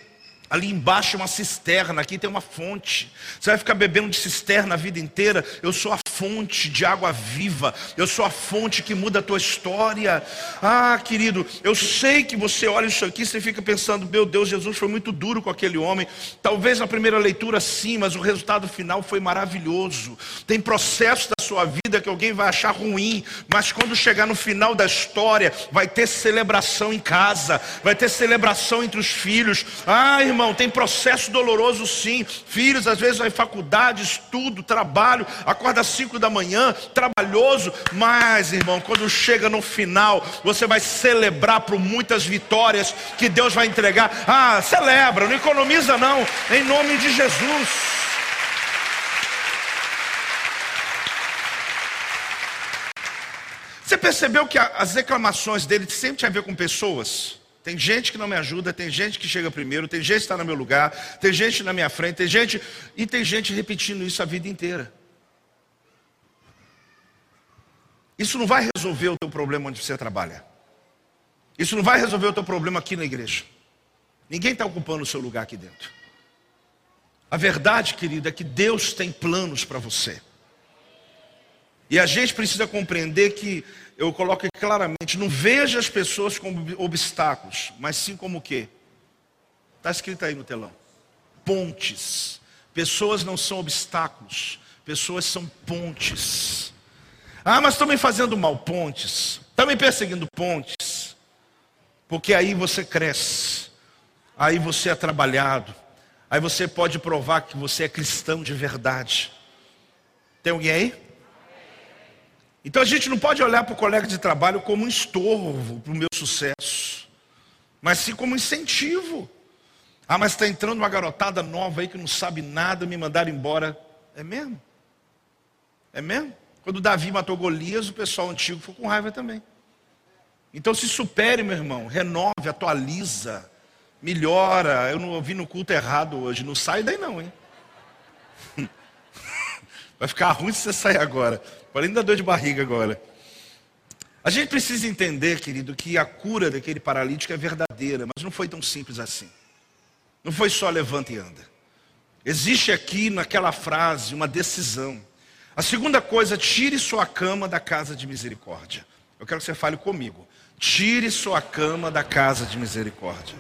Ali embaixo é uma cisterna, aqui tem uma fonte. Você vai ficar bebendo de cisterna a vida inteira? Eu sou a fonte de água viva. Eu sou a fonte que muda a tua história. Ah, querido, eu sei que você olha isso aqui e você fica pensando: meu Deus, Jesus foi muito duro com aquele homem. Talvez na primeira leitura sim, mas o resultado final foi maravilhoso. Tem processos da sua vida que alguém vai achar ruim, mas quando chegar no final da história, vai ter celebração em casa, vai ter celebração entre os filhos. Ah, irmão irmão, tem processo doloroso sim. Filhos, às vezes, vai faculdade, estudo, trabalho, acorda às cinco da manhã, trabalhoso. Mas, irmão, quando chega no final, você vai celebrar por muitas vitórias que Deus vai entregar. Ah, celebra, não economiza não, em nome de Jesus. Você percebeu que as reclamações dele sempre tinha a ver com pessoas? Tem gente que não me ajuda, tem gente que chega primeiro, tem gente que está no meu lugar, tem gente na minha frente, tem gente. E tem gente repetindo isso a vida inteira. Isso não vai resolver o teu problema onde você trabalha. Isso não vai resolver o teu problema aqui na igreja. Ninguém está ocupando o seu lugar aqui dentro. A verdade, querida, é que Deus tem planos para você. E a gente precisa compreender que, eu coloco claramente, não veja as pessoas como obstáculos, mas sim como o quê? Está escrito aí no telão. Pontes. Pessoas não são obstáculos, pessoas são pontes. Ah, mas estão me fazendo mal, pontes. Estão me perseguindo, pontes. Porque aí você cresce, aí você é trabalhado, aí você pode provar que você é cristão de verdade. Tem alguém aí? Então a gente não pode olhar para o colega de trabalho como um estorvo para o meu sucesso, mas sim como um incentivo. Ah, mas está entrando uma garotada nova aí que não sabe nada, me mandaram embora. É mesmo? É mesmo? Quando Davi matou Golias, o pessoal antigo ficou com raiva também. Então se supere, meu irmão, renove, atualiza, melhora. Eu não ouvi no culto errado hoje, não sai daí não, hein? Vai ficar ruim se você sair agora. Porém, ainda dor de barriga agora. A gente precisa entender, querido, que a cura daquele paralítico é verdadeira, mas não foi tão simples assim. Não foi só levanta e anda. Existe aqui naquela frase uma decisão. A segunda coisa, tire sua cama da casa de misericórdia. Eu quero que você fale comigo. Tire sua cama da casa de misericórdia.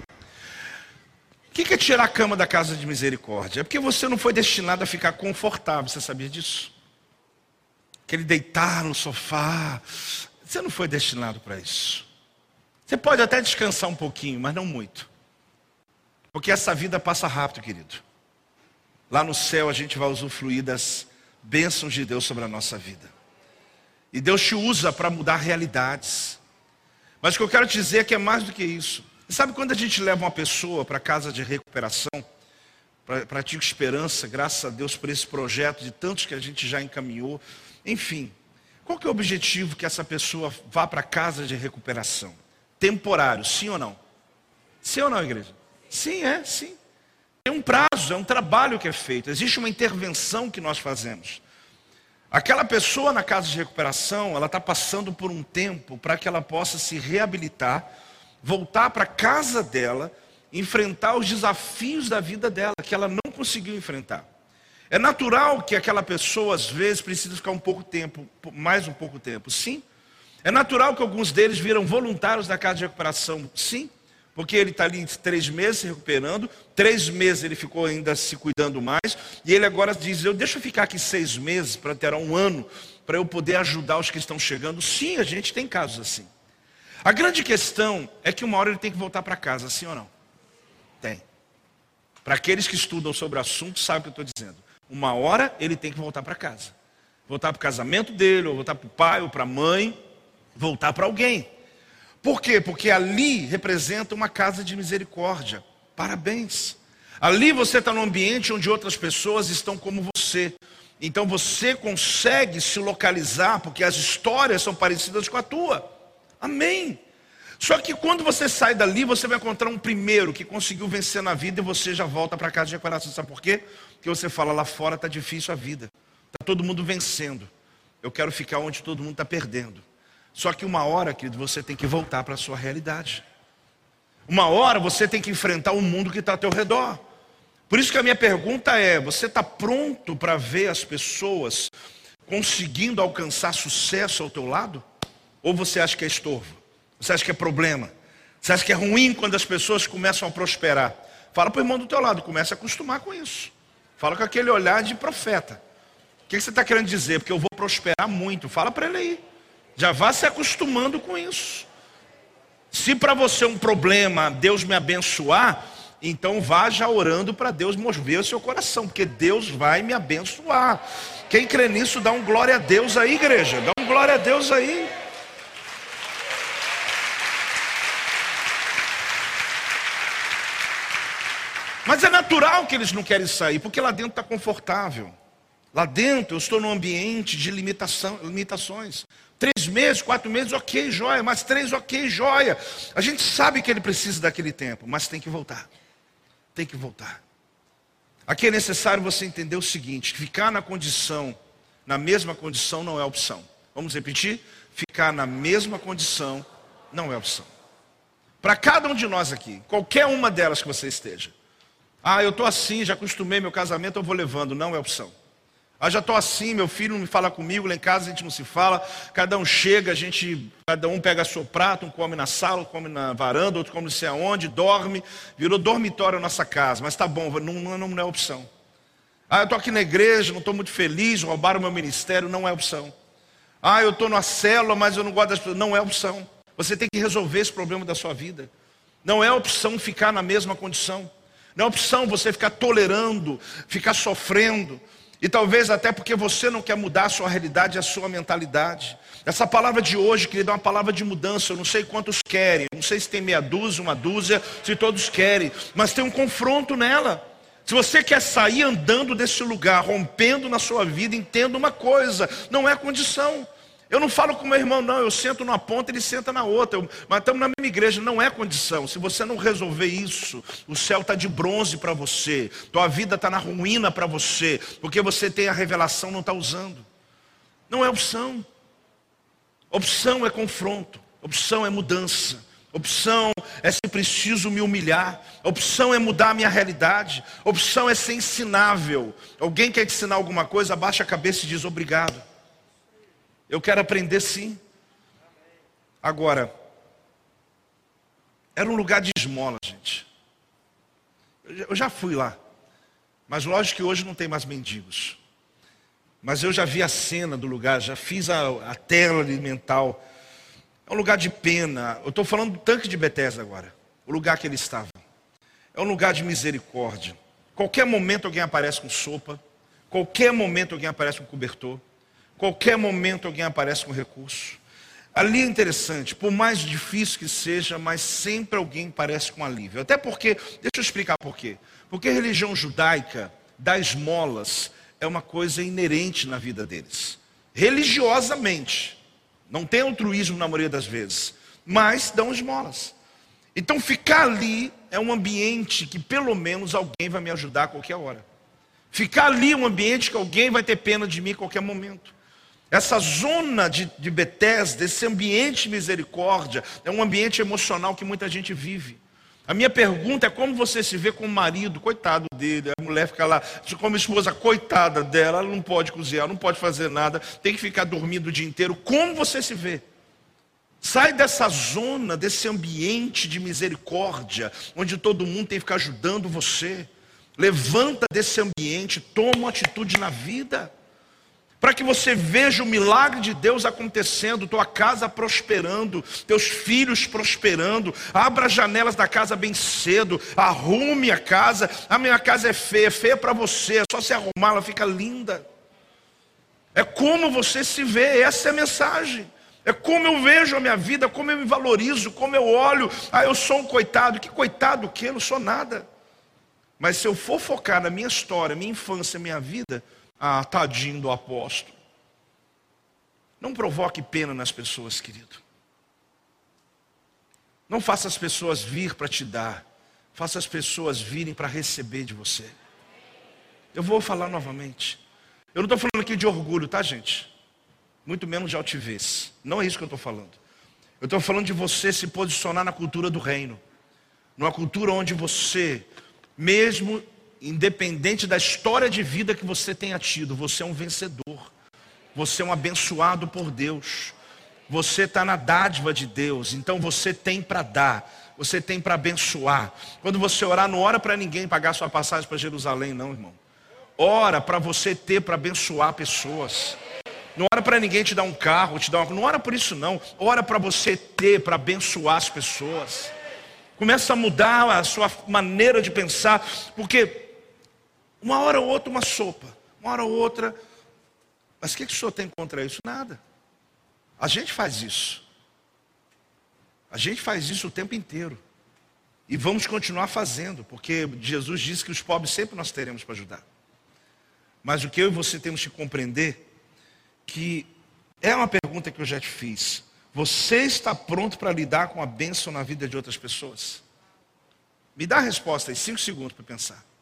O que é tirar a cama da casa de misericórdia? É porque você não foi destinado a ficar confortável, você sabia disso? Aquele deitar no sofá. Você não foi destinado para isso. Você pode até descansar um pouquinho, mas não muito. Porque essa vida passa rápido, querido. Lá no céu a gente vai usufruir das bênçãos de Deus sobre a nossa vida. E Deus te usa para mudar realidades. Mas o que eu quero te dizer é que é mais do que isso. Sabe quando a gente leva uma pessoa para casa de recuperação, para Tico Esperança, graças a Deus por esse projeto de tantos que a gente já encaminhou, enfim, qual que é o objetivo que essa pessoa vá para casa de recuperação? Temporário, sim ou não? Sim ou não, igreja? Sim, é, sim. Tem um prazo, é um trabalho que é feito, existe uma intervenção que nós fazemos. Aquela pessoa na casa de recuperação, ela está passando por um tempo para que ela possa se reabilitar, voltar para a casa dela, enfrentar os desafios da vida dela, que ela não conseguiu enfrentar. É natural que aquela pessoa, às vezes, precise ficar um pouco tempo, mais um pouco tempo, sim. É natural que alguns deles viram voluntários da casa de recuperação, sim. Porque ele está ali três meses se recuperando, três meses ele ficou ainda se cuidando mais, e ele agora diz: Eu deixa eu ficar aqui seis meses para ter um ano, para eu poder ajudar os que estão chegando. Sim, a gente tem casos assim. A grande questão é que uma hora ele tem que voltar para casa, sim ou não? Tem. Para aqueles que estudam sobre o assunto, sabem o que eu estou dizendo. Uma hora ele tem que voltar para casa. Voltar para o casamento dele, ou voltar para o pai, ou para a mãe, voltar para alguém. Por quê? Porque ali representa uma casa de misericórdia. Parabéns. Ali você está num ambiente onde outras pessoas estão como você. Então você consegue se localizar, porque as histórias são parecidas com a tua. Amém. Só que quando você sai dali, você vai encontrar um primeiro que conseguiu vencer na vida e você já volta para casa de recuperação. Sabe por quê? Porque você fala lá fora está difícil a vida. Está todo mundo vencendo. Eu quero ficar onde todo mundo está perdendo. Só que uma hora, querido, você tem que voltar para a sua realidade. Uma hora você tem que enfrentar o mundo que está ao teu redor. Por isso que a minha pergunta é: você está pronto para ver as pessoas conseguindo alcançar sucesso ao teu lado? Ou você acha que é estorvo? Você acha que é problema? Você acha que é ruim quando as pessoas começam a prosperar? Fala para o irmão do teu lado, começa a acostumar com isso. Fala com aquele olhar de profeta. O que você está querendo dizer? Porque eu vou prosperar muito. Fala para ele aí. Já vá se acostumando com isso. Se para você é um problema Deus me abençoar, então vá já orando para Deus mover o seu coração, porque Deus vai me abençoar. Quem crê nisso, dá um glória a Deus aí, igreja. Dá um glória a Deus aí. Mas é natural que eles não querem sair, porque lá dentro está confortável. Lá dentro eu estou num ambiente de limitação, limitações. Três meses, quatro meses, ok, joia. Mas três, ok, joia. A gente sabe que ele precisa daquele tempo, mas tem que voltar. Tem que voltar. Aqui é necessário você entender o seguinte: ficar na condição, na mesma condição, não é opção. Vamos repetir? Ficar na mesma condição não é opção. Para cada um de nós aqui, qualquer uma delas que você esteja. Ah, eu estou assim, já acostumei meu casamento, eu vou levando. Não é opção. Ah, já estou assim, meu filho não me fala comigo, lá em casa a gente não se fala, cada um chega, a gente, cada um pega seu prato, um come na sala, um come na varanda, outro come não sei aonde, dorme, virou dormitório a nossa casa, mas tá bom, não, não, não é opção. Ah, eu estou aqui na igreja, não estou muito feliz, roubaram o meu ministério, não é opção. Ah, eu estou na célula, mas eu não gosto das pessoas, não é opção. Você tem que resolver esse problema da sua vida. Não é opção ficar na mesma condição. Não é opção você ficar tolerando, ficar sofrendo. E talvez até porque você não quer mudar a sua realidade, a sua mentalidade. Essa palavra de hoje, querida, é uma palavra de mudança. Eu não sei quantos querem, não sei se tem meia dúzia, uma dúzia, se todos querem, mas tem um confronto nela. Se você quer sair andando desse lugar, rompendo na sua vida, entenda uma coisa: não é condição. Eu não falo com meu irmão, não, eu sento numa ponta, ele senta na outra. Eu, mas estamos na mesma igreja, não é condição. Se você não resolver isso, o céu está de bronze para você, tua vida está na ruína para você, porque você tem a revelação, não está usando. Não é opção. Opção é confronto, opção é mudança. Opção é se preciso me humilhar. Opção é mudar a minha realidade. Opção é ser ensinável. Alguém quer ensinar alguma coisa, abaixa a cabeça e diz obrigado. Eu quero aprender sim. Agora, era um lugar de esmola, gente. Eu já fui lá. Mas lógico que hoje não tem mais mendigos. Mas eu já vi a cena do lugar, já fiz a, a tela mental. É um lugar de pena. Eu estou falando do tanque de Bethesda agora. O lugar que ele estava. É um lugar de misericórdia. Qualquer momento alguém aparece com sopa. Qualquer momento alguém aparece com cobertor. Qualquer momento alguém aparece com recurso. Ali é interessante, por mais difícil que seja, mas sempre alguém parece com alívio. Até porque, deixa eu explicar por quê. Porque a religião judaica dá esmolas é uma coisa inerente na vida deles. Religiosamente. Não tem altruísmo na maioria das vezes, mas dão esmolas. Então ficar ali é um ambiente que pelo menos alguém vai me ajudar a qualquer hora. Ficar ali é um ambiente que alguém vai ter pena de mim a qualquer momento. Essa zona de, de Bethesda, esse ambiente de misericórdia, é um ambiente emocional que muita gente vive. A minha pergunta é como você se vê como marido, coitado dele, a mulher fica lá, como esposa, coitada dela, ela não pode cozinhar, não pode fazer nada, tem que ficar dormindo o dia inteiro. Como você se vê? Sai dessa zona, desse ambiente de misericórdia, onde todo mundo tem que ficar ajudando você. Levanta desse ambiente, toma uma atitude na vida para que você veja o milagre de Deus acontecendo, tua casa prosperando, teus filhos prosperando. Abra as janelas da casa bem cedo, arrume a casa. A minha casa é feia, é feia para você, é só se arrumar, ela fica linda. É como você se vê, essa é a mensagem. É como eu vejo a minha vida, como eu me valorizo, como eu olho. Ah, eu sou um coitado. Que coitado que eu não sou nada. Mas se eu for focar na minha história, minha infância, minha vida, ah, tadinho do apóstolo. Não provoque pena nas pessoas, querido. Não faça as pessoas vir para te dar. Faça as pessoas virem para receber de você. Eu vou falar novamente. Eu não estou falando aqui de orgulho, tá, gente? Muito menos de altivez. Não é isso que eu estou falando. Eu estou falando de você se posicionar na cultura do reino. Numa cultura onde você, mesmo independente da história de vida que você tenha tido, você é um vencedor. Você é um abençoado por Deus. Você está na dádiva de Deus. Então você tem para dar. Você tem para abençoar. Quando você orar, não ora para ninguém pagar sua passagem para Jerusalém, não, irmão. Ora para você ter para abençoar pessoas. Não ora para ninguém te dar um carro, te dar uma... Não ora por isso, não. Ora para você ter para abençoar as pessoas. Começa a mudar a sua maneira de pensar, porque uma hora ou outra, uma sopa. Uma hora ou outra. Mas o que, que o senhor tem contra isso? Nada. A gente faz isso. A gente faz isso o tempo inteiro. E vamos continuar fazendo, porque Jesus disse que os pobres sempre nós teremos para ajudar. Mas o que eu e você temos que compreender que é uma pergunta que eu já te fiz. Você está pronto para lidar com a bênção na vida de outras pessoas? Me dá a resposta em cinco segundos para pensar.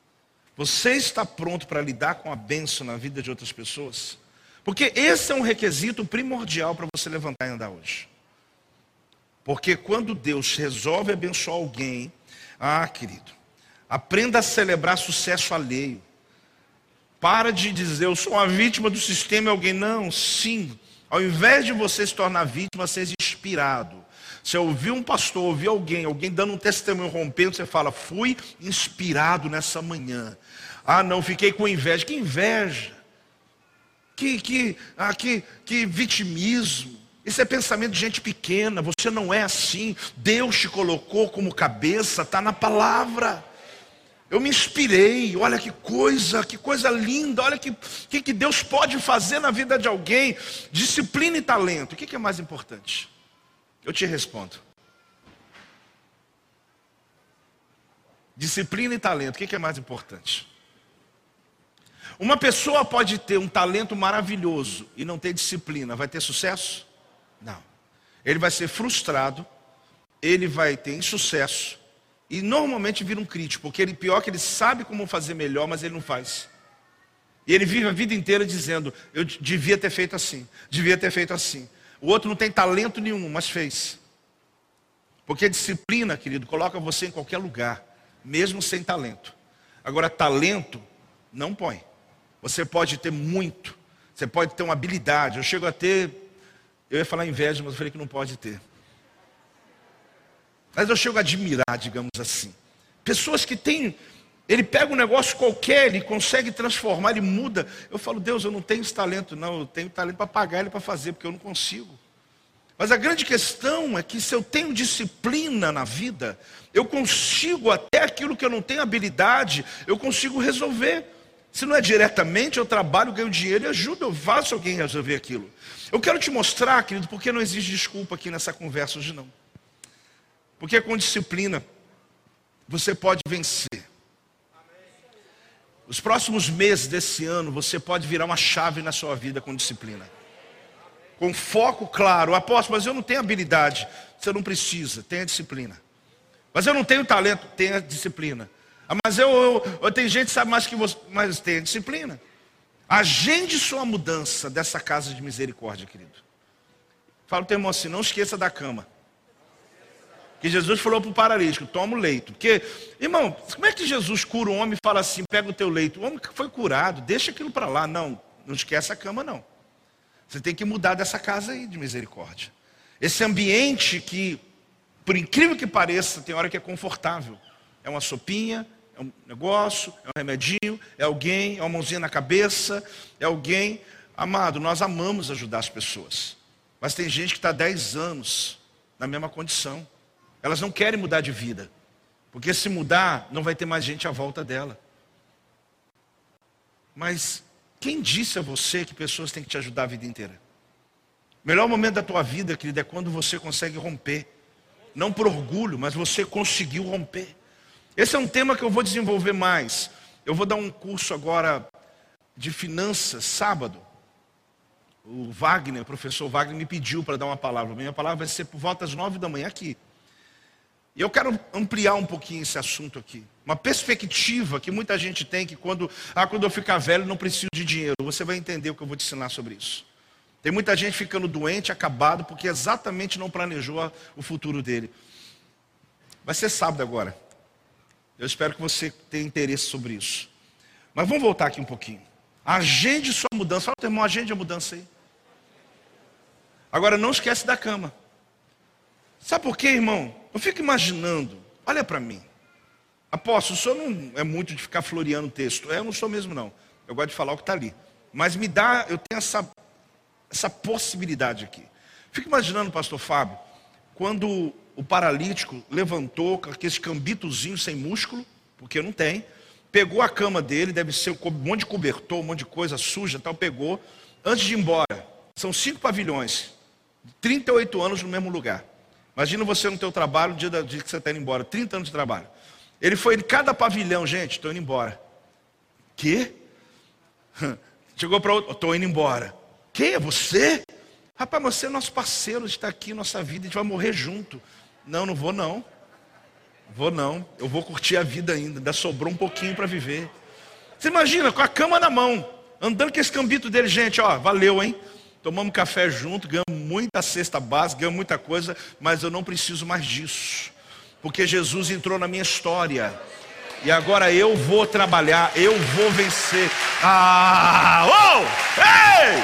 Você está pronto para lidar com a benção na vida de outras pessoas? Porque esse é um requisito primordial para você levantar e andar hoje. Porque quando Deus resolve abençoar alguém, ah, querido, aprenda a celebrar sucesso alheio. Para de dizer, eu sou uma vítima do sistema e alguém. Não, sim. Ao invés de você se tornar vítima, seja inspirado. Você ouviu um pastor, ouviu alguém, alguém dando um testemunho rompendo, você fala, fui inspirado nessa manhã. Ah, não, fiquei com inveja. Que inveja? Que, que, ah, que, que vitimismo. Isso é pensamento de gente pequena. Você não é assim. Deus te colocou como cabeça, está na palavra. Eu me inspirei, olha que coisa, que coisa linda, olha que, que, que Deus pode fazer na vida de alguém. Disciplina e talento, o que, que é mais importante? Eu te respondo. Disciplina e talento, o que, é mais importante? Uma pessoa pode ter um talento maravilhoso e não ter disciplina, vai ter sucesso? Não. Ele vai ser frustrado, ele vai ter insucesso e normalmente vira um crítico, porque ele pior que ele sabe como fazer melhor, mas ele não faz. E ele vive a vida inteira dizendo: eu devia ter feito assim, devia ter feito assim. O outro não tem talento nenhum, mas fez. Porque disciplina, querido, coloca você em qualquer lugar, mesmo sem talento. Agora, talento não põe. Você pode ter muito, você pode ter uma habilidade. Eu chego a ter, eu ia falar inveja, mas eu falei que não pode ter. Mas eu chego a admirar, digamos assim. Pessoas que têm, ele pega um negócio qualquer, ele consegue transformar, ele muda. Eu falo, Deus, eu não tenho esse talento, não, eu tenho talento para pagar ele para fazer, porque eu não consigo. Mas a grande questão é que se eu tenho disciplina na vida, eu consigo até aquilo que eu não tenho habilidade, eu consigo resolver. Se não é diretamente, eu trabalho, ganho dinheiro e ajudo, eu faço alguém resolver aquilo. Eu quero te mostrar, querido, porque não existe desculpa aqui nessa conversa hoje não. Porque com disciplina você pode vencer. Os próximos meses desse ano você pode virar uma chave na sua vida com disciplina. Com foco claro. Apóstolo, mas eu não tenho habilidade. Você não precisa, tenha disciplina. Mas eu não tenho talento, tenha disciplina. Ah, mas eu, eu, eu gente que sabe mais que você, mas tenha disciplina. Agende sua mudança dessa casa de misericórdia, querido. Fala o teu irmão assim, não esqueça da cama que Jesus falou para o paralítico: toma o leito. Porque, irmão, como é que Jesus cura um homem e fala assim: pega o teu leito? O homem foi curado, deixa aquilo para lá. Não, não esquece a cama, não. Você tem que mudar dessa casa aí de misericórdia. Esse ambiente que, por incrível que pareça, tem hora que é confortável. É uma sopinha, é um negócio, é um remedinho, é alguém, é uma mãozinha na cabeça, é alguém. Amado, nós amamos ajudar as pessoas. Mas tem gente que está 10 anos na mesma condição. Elas não querem mudar de vida. Porque se mudar, não vai ter mais gente à volta dela. Mas quem disse a você que pessoas têm que te ajudar a vida inteira? O melhor momento da tua vida, querida, é quando você consegue romper. Não por orgulho, mas você conseguiu romper. Esse é um tema que eu vou desenvolver mais. Eu vou dar um curso agora de finanças, sábado. O Wagner, o professor Wagner, me pediu para dar uma palavra. Minha palavra vai ser por volta das nove da manhã aqui. E eu quero ampliar um pouquinho esse assunto aqui. Uma perspectiva que muita gente tem que quando, ah, quando eu ficar velho não preciso de dinheiro. Você vai entender o que eu vou te ensinar sobre isso. Tem muita gente ficando doente, acabado, porque exatamente não planejou o futuro dele. Vai ser sábado agora. Eu espero que você tenha interesse sobre isso. Mas vamos voltar aqui um pouquinho. Agende sua mudança. Fala, teu irmão, agende a mudança aí. Agora não esquece da cama. Sabe por quê, irmão? Eu fico imaginando, olha para mim. Apóstolo, o senhor não é muito de ficar floreando texto. É, eu não sou mesmo, não. Eu gosto de falar o que está ali. Mas me dá, eu tenho essa, essa possibilidade aqui. Fico imaginando, pastor Fábio, quando o paralítico levantou com aqueles cambitozinhos sem músculo, porque não tem, pegou a cama dele, deve ser um monte de cobertor, um monte de coisa suja tal, pegou, antes de ir embora. São cinco pavilhões, 38 anos no mesmo lugar. Imagina você no teu trabalho, no dia, dia que você está indo embora, 30 anos de trabalho. Ele foi em cada pavilhão, gente, estou indo embora. Que? Chegou para outro, estou indo embora. Que? É você? Rapaz, você é nosso parceiro, está aqui, nossa vida, a gente vai morrer junto. Não, não vou não. Vou não. Eu vou curtir a vida ainda. Ainda sobrou um pouquinho para viver. Você imagina, com a cama na mão, andando com esse cambito dele, gente, ó, valeu, hein? Tomamos café junto, ganhamos muita cesta básica, ganhamos muita coisa, mas eu não preciso mais disso. Porque Jesus entrou na minha história. E agora eu vou trabalhar, eu vou vencer. Ah! Oh! Ei!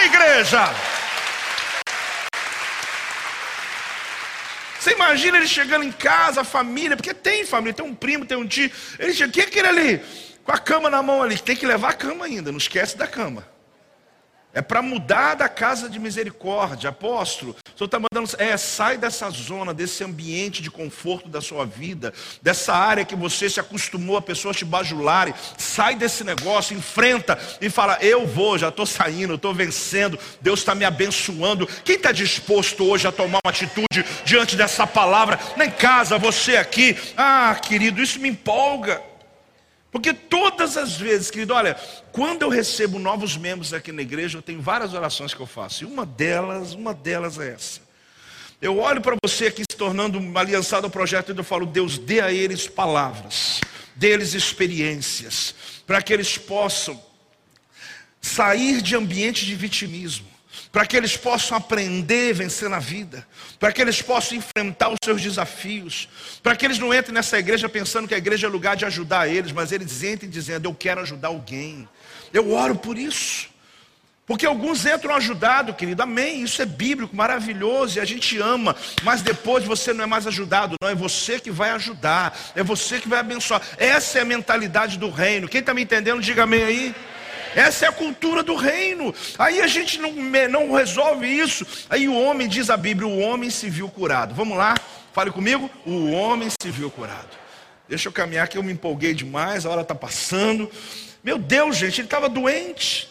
Ei, igreja! Você imagina ele chegando em casa, a família, porque tem família, tem um primo, tem um tio. Ele chega, o que é aquele ali? Com a cama na mão ali. Tem que levar a cama ainda, não esquece da cama. É para mudar da casa de misericórdia. Apóstolo, o senhor está mandando. É, sai dessa zona, desse ambiente de conforto da sua vida, dessa área que você se acostumou a pessoas te bajularem. Sai desse negócio, enfrenta e fala: Eu vou, já estou saindo, estou vencendo, Deus está me abençoando. Quem está disposto hoje a tomar uma atitude diante dessa palavra? Na casa, você aqui. Ah, querido, isso me empolga. Porque todas as vezes, querido, olha, quando eu recebo novos membros aqui na igreja, eu tenho várias orações que eu faço. E uma delas, uma delas é essa. Eu olho para você aqui se tornando aliançado ao projeto e eu falo, Deus, dê a eles palavras, dê eles experiências, para que eles possam sair de ambiente de vitimismo para que eles possam aprender a vencer na vida, para que eles possam enfrentar os seus desafios, para que eles não entrem nessa igreja pensando que a igreja é lugar de ajudar eles, mas eles entrem dizendo: Eu quero ajudar alguém. Eu oro por isso. Porque alguns entram ajudado, querido, amém, isso é bíblico, maravilhoso, e a gente ama, mas depois você não é mais ajudado, não, é você que vai ajudar, é você que vai abençoar. Essa é a mentalidade do reino. Quem está me entendendo, diga amém aí. Essa é a cultura do reino. Aí a gente não, não resolve isso. Aí o homem, diz a Bíblia, o homem se viu curado. Vamos lá, fale comigo. O homem se viu curado. Deixa eu caminhar que eu me empolguei demais, a hora está passando. Meu Deus, gente, ele estava doente.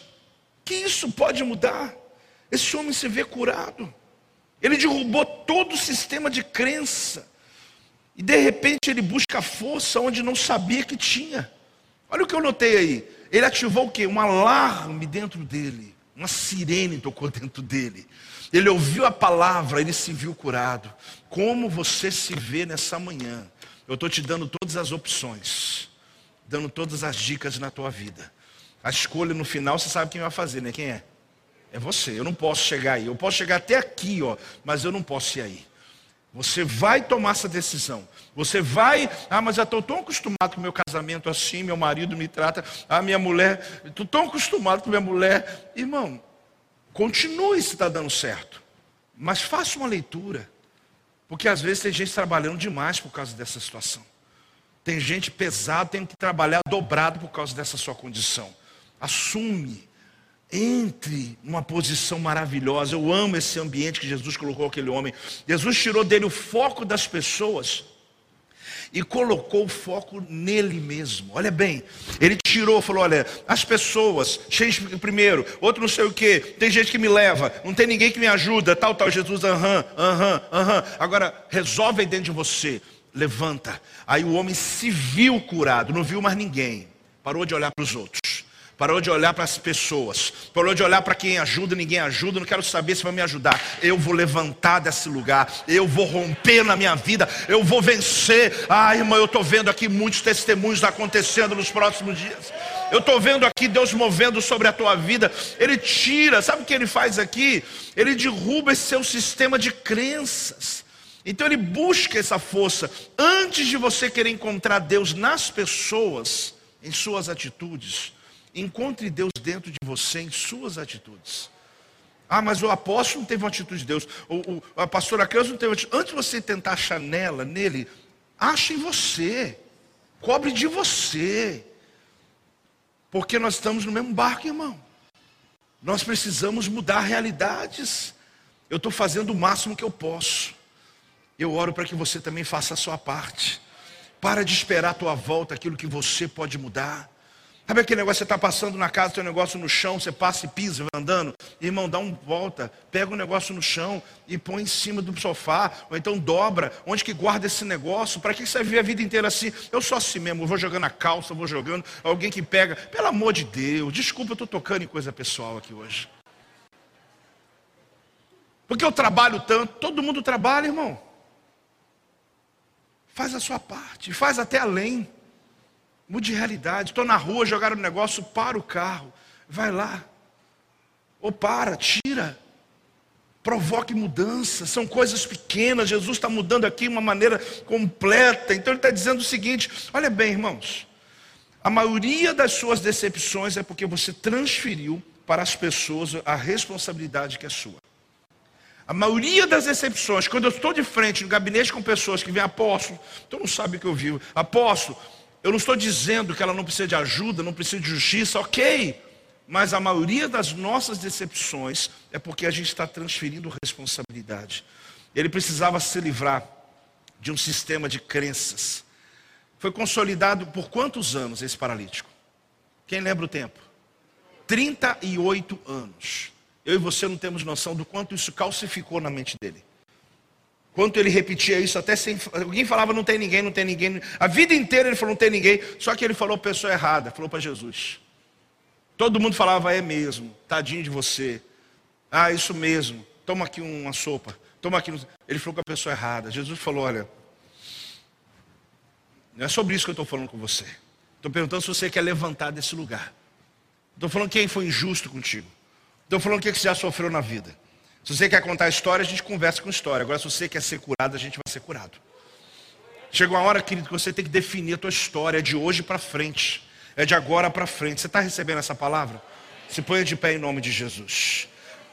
Que isso pode mudar? Esse homem se vê curado. Ele derrubou todo o sistema de crença. E de repente ele busca força onde não sabia que tinha. Olha o que eu notei aí. Ele ativou o quê? Um alarme dentro dele. Uma sirene tocou dentro dele. Ele ouviu a palavra, ele se viu curado. Como você se vê nessa manhã? Eu estou te dando todas as opções, dando todas as dicas na tua vida. A escolha no final, você sabe quem vai fazer, né? Quem é? É você. Eu não posso chegar aí. Eu posso chegar até aqui, ó, mas eu não posso ir aí. Você vai tomar essa decisão. Você vai, ah, mas eu estou tão acostumado com o meu casamento assim, meu marido me trata, ah, minha mulher, estou tão acostumado com minha mulher. Irmão, continue se está dando certo. Mas faça uma leitura. Porque às vezes tem gente trabalhando demais por causa dessa situação. Tem gente pesada, tem que trabalhar dobrado por causa dessa sua condição. Assume entre numa posição maravilhosa. Eu amo esse ambiente que Jesus colocou aquele homem. Jesus tirou dele o foco das pessoas e colocou o foco nele mesmo. Olha bem, ele tirou, falou: olha, as pessoas, primeiro, outro não sei o que, tem gente que me leva, não tem ninguém que me ajuda, tal, tal. Jesus, aham, aham, aham. Agora, resolve aí dentro de você, levanta. Aí o homem se viu curado, não viu mais ninguém, parou de olhar para os outros. Parou de olhar para as pessoas. Parou de olhar para quem ajuda, ninguém ajuda. Não quero saber se vai me ajudar. Eu vou levantar desse lugar. Eu vou romper na minha vida. Eu vou vencer. Ah, irmão, eu estou vendo aqui muitos testemunhos acontecendo nos próximos dias. Eu estou vendo aqui Deus movendo sobre a tua vida. Ele tira, sabe o que ele faz aqui? Ele derruba esse seu sistema de crenças. Então ele busca essa força. Antes de você querer encontrar Deus nas pessoas, em suas atitudes, Encontre Deus dentro de você em suas atitudes. Ah, mas o apóstolo não teve uma atitude de Deus. O, o, a pastora não teve uma atitude. Antes de você tentar achar nela, nele, ache em você. Cobre de você. Porque nós estamos no mesmo barco, irmão. Nós precisamos mudar realidades. Eu estou fazendo o máximo que eu posso. Eu oro para que você também faça a sua parte. Para de esperar a tua volta aquilo que você pode mudar. Sabe aquele negócio, você está passando na casa, tem um negócio no chão, você passa e pisa, andando. Irmão, dá uma volta, pega o um negócio no chão e põe em cima do sofá, ou então dobra. Onde que guarda esse negócio? Para que você vive a vida inteira assim? Eu sou assim mesmo, vou jogando a calça, vou jogando, alguém que pega. Pelo amor de Deus, desculpa, eu estou tocando em coisa pessoal aqui hoje. Porque eu trabalho tanto, todo mundo trabalha, irmão. Faz a sua parte, faz até além. Mude de realidade. Estou na rua, jogaram um negócio, para o carro. Vai lá. Ou para, tira. Provoque mudança, são coisas pequenas. Jesus está mudando aqui de uma maneira completa. Então ele está dizendo o seguinte: olha bem, irmãos, a maioria das suas decepções é porque você transferiu para as pessoas a responsabilidade que é sua. A maioria das decepções, quando eu estou de frente no gabinete com pessoas que vêm apóstolo, então não sabe o que eu vivo. Apóstolo, eu não estou dizendo que ela não precisa de ajuda, não precisa de justiça, ok. Mas a maioria das nossas decepções é porque a gente está transferindo responsabilidade. Ele precisava se livrar de um sistema de crenças. Foi consolidado por quantos anos esse paralítico? Quem lembra o tempo? 38 anos. Eu e você não temos noção do quanto isso calcificou na mente dele. Quanto ele repetia isso até sem. Alguém falava não tem ninguém, não tem ninguém. A vida inteira ele falou não tem ninguém. Só que ele falou pessoa errada, falou para Jesus. Todo mundo falava, é mesmo, tadinho de você. Ah, isso mesmo, toma aqui uma sopa, toma aqui. Ele falou com a pessoa errada. Jesus falou: olha, não é sobre isso que eu estou falando com você. Estou perguntando se você quer levantar desse lugar. Estou falando quem foi injusto contigo. Estou falando o que você já sofreu na vida. Se você quer contar história, a gente conversa com história. Agora, se você quer ser curado, a gente vai ser curado. Chega uma hora, querido, que você tem que definir a tua história de hoje para frente. É de agora para frente. Você está recebendo essa palavra? Se ponha de pé em nome de Jesus.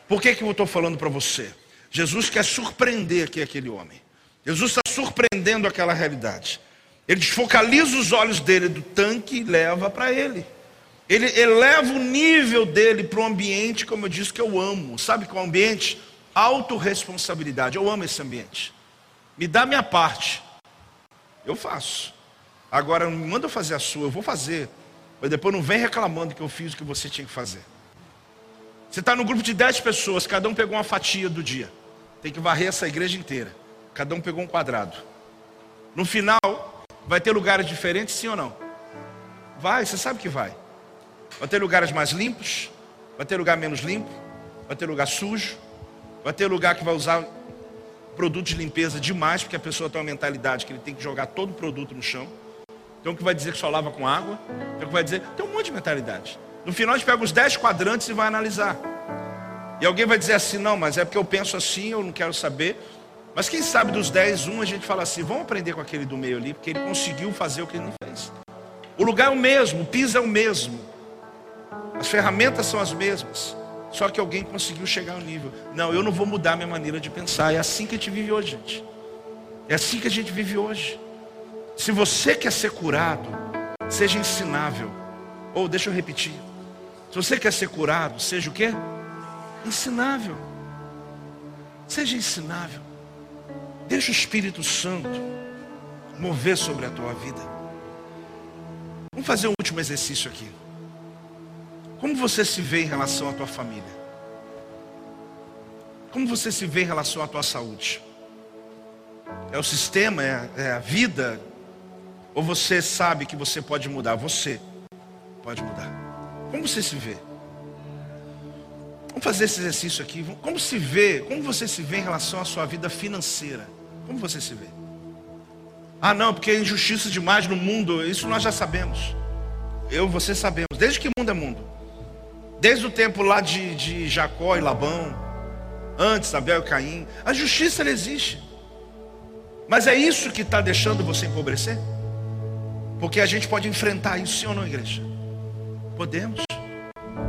Por que, que eu estou falando para você? Jesus quer surpreender aqui aquele homem. Jesus está surpreendendo aquela realidade. Ele desfocaliza os olhos dele do tanque e leva para ele. Ele eleva o nível dele para um ambiente, como eu disse, que eu amo. Sabe qual é ambiente? Autoresponsabilidade. Eu amo esse ambiente. Me dá minha parte. Eu faço. Agora, me manda fazer a sua, eu vou fazer. Mas depois não vem reclamando que eu fiz o que você tinha que fazer. Você está no grupo de dez pessoas, cada um pegou uma fatia do dia. Tem que varrer essa igreja inteira. Cada um pegou um quadrado. No final, vai ter lugares diferentes, sim ou não? Vai, você sabe que vai. Vai ter lugares mais limpos, vai ter lugar menos limpo, vai ter lugar sujo, vai ter lugar que vai usar produto de limpeza demais, porque a pessoa tem uma mentalidade que ele tem que jogar todo o produto no chão. Tem um que vai dizer que só lava com água. Tem um que vai dizer. Tem um monte de mentalidade. No final a gente pega os 10 quadrantes e vai analisar. E alguém vai dizer assim, não, mas é porque eu penso assim, eu não quero saber. Mas quem sabe dos 10, um a gente fala assim, vamos aprender com aquele do meio ali, porque ele conseguiu fazer o que ele não fez. O lugar é o mesmo, o piso é o mesmo. As ferramentas são as mesmas. Só que alguém conseguiu chegar ao nível. Não, eu não vou mudar minha maneira de pensar. É assim que a gente vive hoje, gente. É assim que a gente vive hoje. Se você quer ser curado, seja ensinável. Ou deixa eu repetir. Se você quer ser curado, seja o quê? Ensinável. Seja ensinável. Deixa o Espírito Santo mover sobre a tua vida. Vamos fazer um último exercício aqui. Como você se vê em relação à tua família? Como você se vê em relação à tua saúde? É o sistema, é, é a vida ou você sabe que você pode mudar? Você pode mudar. Como você se vê? Vamos fazer esse exercício aqui. Como se vê? Como você se vê em relação à sua vida financeira? Como você se vê? Ah, não, porque é injustiça demais no mundo. Isso nós já sabemos. Eu, você sabemos. Desde que mundo é mundo. Desde o tempo lá de, de Jacó e Labão. Antes, Abel e Caim. A justiça ela existe. Mas é isso que está deixando você empobrecer? Porque a gente pode enfrentar isso, sim ou não, igreja? Podemos.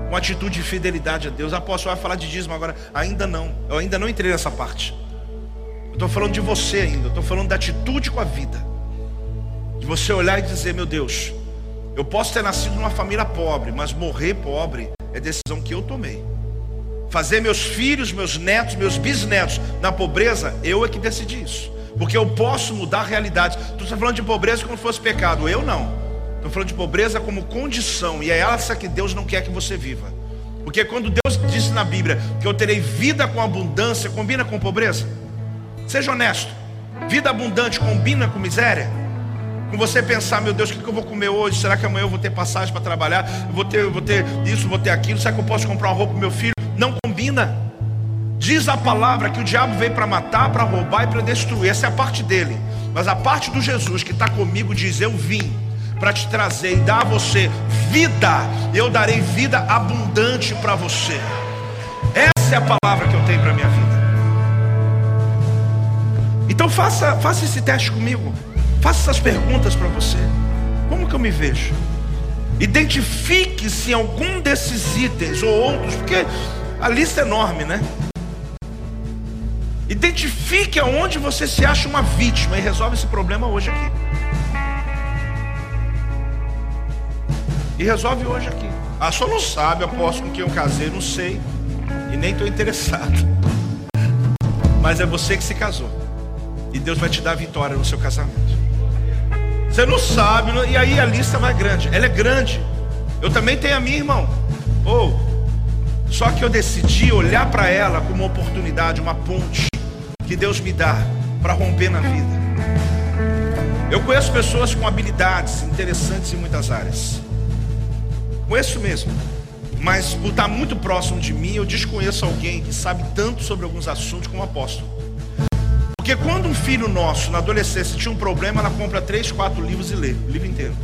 Com atitude de fidelidade a Deus. Apóstolo vai falar de dízimo agora. Ainda não. Eu ainda não entrei nessa parte. Eu estou falando de você ainda. Eu estou falando da atitude com a vida. De você olhar e dizer, meu Deus, eu posso ter nascido numa família pobre, mas morrer pobre é decisão que eu tomei. Fazer meus filhos, meus netos, meus bisnetos na pobreza, eu é que decidi isso. Porque eu posso mudar a realidade. Tu está falando de pobreza como se fosse pecado. Eu não. Estou falando de pobreza como condição. E é essa que Deus não quer que você viva. Porque quando Deus disse na Bíblia que eu terei vida com abundância, combina com pobreza? Seja honesto. Vida abundante combina com miséria? Com você pensar, meu Deus, o que eu vou comer hoje? Será que amanhã eu vou ter passagem para trabalhar? Vou ter, vou ter isso, vou ter aquilo. Será que eu posso comprar uma roupa para meu filho? Não combina. Diz a palavra que o diabo veio para matar, para roubar e para destruir. Essa é a parte dele. Mas a parte do Jesus que está comigo diz: Eu vim para te trazer e dar a você vida. Eu darei vida abundante para você. Essa é a palavra que eu tenho para minha vida. Então faça, faça esse teste comigo. Faça essas perguntas para você. Como que eu me vejo? Identifique-se em algum desses itens ou outros, porque a lista é enorme, né? Identifique aonde você se acha uma vítima e resolve esse problema hoje aqui. E resolve hoje aqui. Ah, só não sabe, aposto com quem eu casei, não sei. E nem estou interessado. Mas é você que se casou. E Deus vai te dar vitória no seu casamento. Você não sabe, e aí a lista vai grande. Ela é grande. Eu também tenho a minha, irmão. Ou, oh, só que eu decidi olhar para ela como uma oportunidade, uma ponte que Deus me dá para romper na vida. Eu conheço pessoas com habilidades interessantes em muitas áreas. Conheço mesmo. Mas por estar muito próximo de mim, eu desconheço alguém que sabe tanto sobre alguns assuntos como o apóstolo. Porque quando um filho nosso, na adolescência, tinha um problema, ela compra três, quatro livros e lê, o livro inteiro.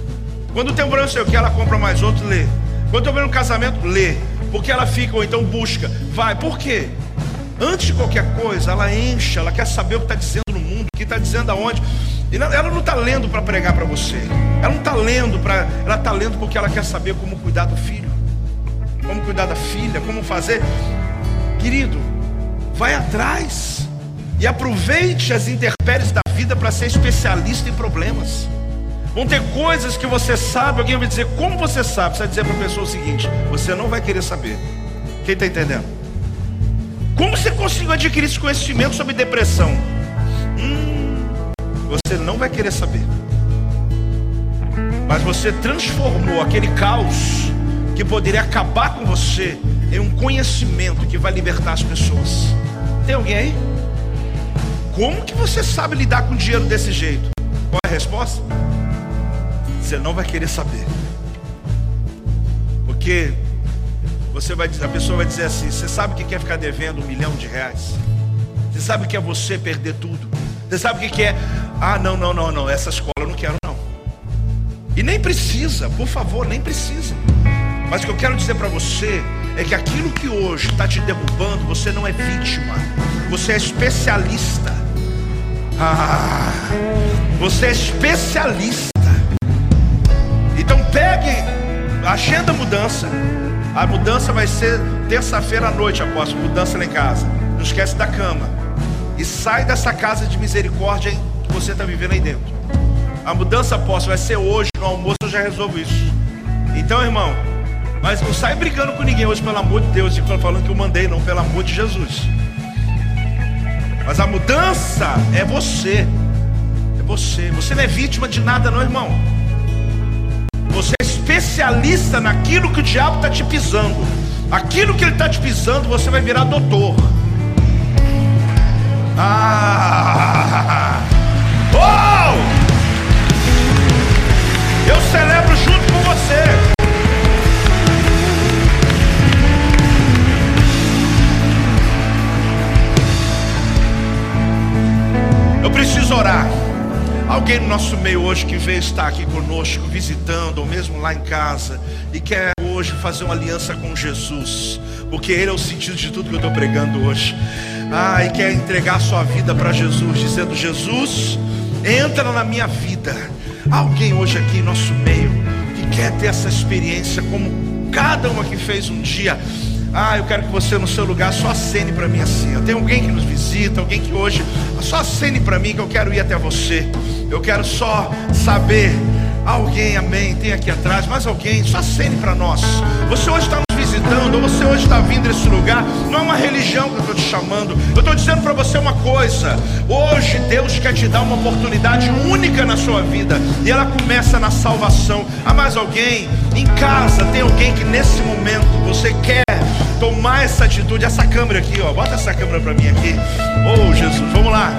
Quando tem um problema, sei o que, ela compra mais outro e lê. Quando tem um problema no casamento, lê. Porque ela fica, ou então busca. Vai, por quê? Antes de qualquer coisa, ela enche, ela quer saber o que está dizendo no mundo, o que está dizendo aonde. E ela não está lendo para pregar para você. Ela não está lendo para. Ela está lendo porque ela quer saber como cuidar do filho, como cuidar da filha, como fazer. Querido, vai atrás e aproveite as intempéries da vida para ser especialista em problemas. Vão ter coisas que você sabe, alguém vai dizer, como você sabe? Você vai dizer para a pessoa o seguinte: você não vai querer saber. Quem está entendendo? Como você conseguiu adquirir esse conhecimento sobre depressão? Hum, você não vai querer saber. Mas você transformou aquele caos que poderia acabar com você em um conhecimento que vai libertar as pessoas. Tem alguém aí? Como que você sabe lidar com dinheiro desse jeito? Qual é a resposta? Você não vai querer saber. Porque você vai, a pessoa vai dizer assim: Você sabe o que é ficar devendo um milhão de reais? Você sabe o que é você perder tudo? Você sabe o que é? Ah, não, não, não, não. Essa escola eu não quero, não. E nem precisa, por favor, nem precisa. Mas o que eu quero dizer para você é que aquilo que hoje está te derrubando, você não é vítima, você é especialista. Ah, você é especialista. Então pegue, agenda mudança. A mudança vai ser terça-feira à noite, após mudança lá em casa. Não esquece da cama. E sai dessa casa de misericórdia que você está vivendo aí dentro. A mudança posso vai ser hoje, no almoço eu já resolvo isso. Então, irmão, mas não sai brigando com ninguém hoje, pelo amor de Deus, e falando que eu mandei, não, pelo amor de Jesus. Mas a mudança é você. É você. Você não é vítima de nada, não, irmão. Você é especialista naquilo que o diabo está te pisando. Aquilo que ele está te pisando, você vai virar doutor. Ah! Oh! Eu celebro junto com você. Preciso orar. Alguém no nosso meio hoje que veio estar aqui conosco, visitando, ou mesmo lá em casa, e quer hoje fazer uma aliança com Jesus, porque Ele é o sentido de tudo que eu estou pregando hoje ah, e quer entregar sua vida para Jesus, dizendo: Jesus, entra na minha vida. Alguém hoje aqui em nosso meio que quer ter essa experiência, como cada uma que fez um dia. Ah, eu quero que você no seu lugar só acene para mim assim. Tem alguém que nos visita, alguém que hoje só acene para mim que eu quero ir até você. Eu quero só saber. Alguém, amém, tem aqui atrás, mais alguém, só acene para nós. Você hoje está visitando, ou você hoje está vindo nesse lugar, não é uma religião que eu estou te chamando, eu estou dizendo para você uma coisa: hoje Deus quer te dar uma oportunidade única na sua vida, e ela começa na salvação. Há mais alguém em casa? Tem alguém que nesse momento você quer tomar essa atitude? Essa câmera aqui, ó, bota essa câmera para mim aqui. Oh Jesus, vamos lá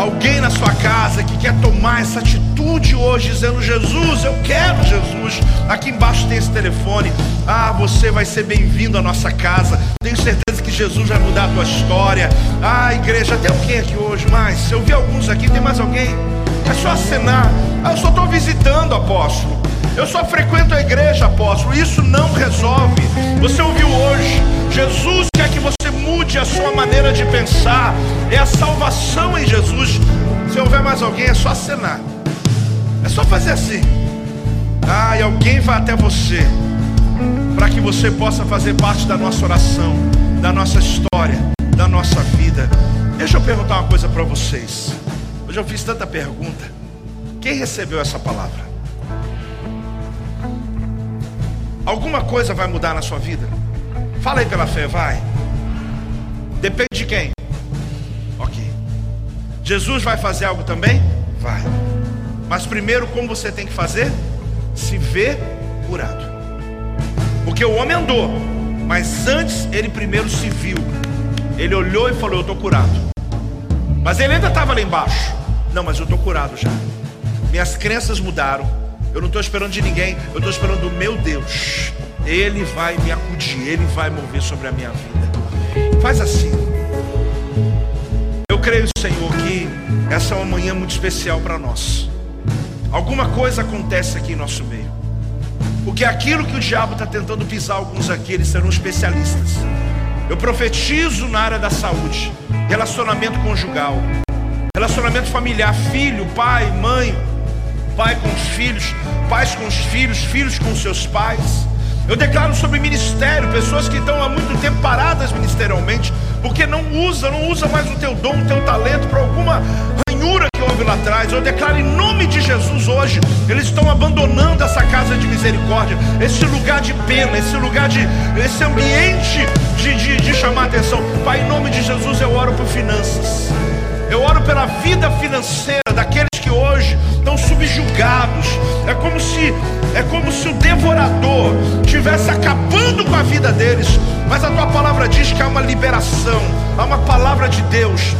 alguém na sua casa que quer tomar essa atitude hoje, dizendo: Jesus, eu quero Jesus. Aqui embaixo tem esse telefone. Ah, você vai ser bem-vindo à nossa casa. Tenho certeza que Jesus vai mudar a tua história. Ah, igreja, tem alguém aqui hoje mais? Eu vi alguns aqui, tem mais alguém? É só acenar. Ah, eu só estou visitando, apóstolo. Eu só frequento a igreja, apóstolo. Isso não resolve. Você ouviu hoje? Jesus quer que você mude a sua maneira de pensar. É a salvação em Jesus. Se houver mais alguém, é só acenar. É só fazer assim. Ah, e alguém vai até você para que você possa fazer parte da nossa oração, da nossa história, da nossa vida. Deixa eu perguntar uma coisa para vocês. Hoje eu fiz tanta pergunta. Quem recebeu essa palavra? Alguma coisa vai mudar na sua vida? Fala aí pela fé, vai. Depende de quem? Ok. Jesus vai fazer algo também? Vai. Mas primeiro, como você tem que fazer? Se ver curado. Porque o homem andou, mas antes ele primeiro se viu. Ele olhou e falou: Eu estou curado. Mas ele ainda estava lá embaixo. Não, mas eu estou curado já. Minhas crenças mudaram. Eu não estou esperando de ninguém. Eu estou esperando do meu Deus. Ele vai me acudir. Ele vai mover sobre a minha vida. Faz assim. Eu creio, Senhor, que essa é uma manhã muito especial para nós. Alguma coisa acontece aqui em nosso meio. Porque aquilo que o diabo está tentando pisar alguns aqui, eles serão especialistas. Eu profetizo na área da saúde, relacionamento conjugal, relacionamento familiar, filho, pai, mãe, pai com os filhos, pais com os filhos, filhos com seus pais. Eu declaro sobre ministério, pessoas que estão há muito tempo paradas ministerialmente, porque não usa, não usa mais o teu dom, o teu talento para alguma ranhura que houve lá atrás. Eu declaro em nome de Jesus hoje, eles estão abandonando essa casa de misericórdia, esse lugar de pena, esse lugar de, esse ambiente de, de, de chamar atenção. Pai, em nome de Jesus eu oro por finanças. Eu oro pela vida financeira daqueles que hoje estão subjugados. É como se é como se o devorador estivesse acabando com a vida deles. Mas a tua palavra diz que há uma liberação, há uma palavra de Deus,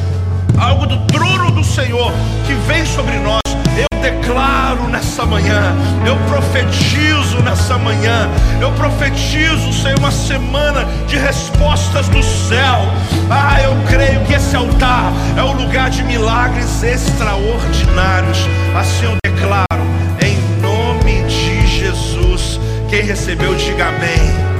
algo do trono do Senhor que vem sobre nós. Eu declaro nessa manhã, eu profetizo nessa manhã, eu profetizo, Senhor, uma semana de respostas do céu. Ah, eu creio que esse altar é o lugar de milagres extraordinários. Assim eu declaro, em nome de Jesus. Quem recebeu, diga amém.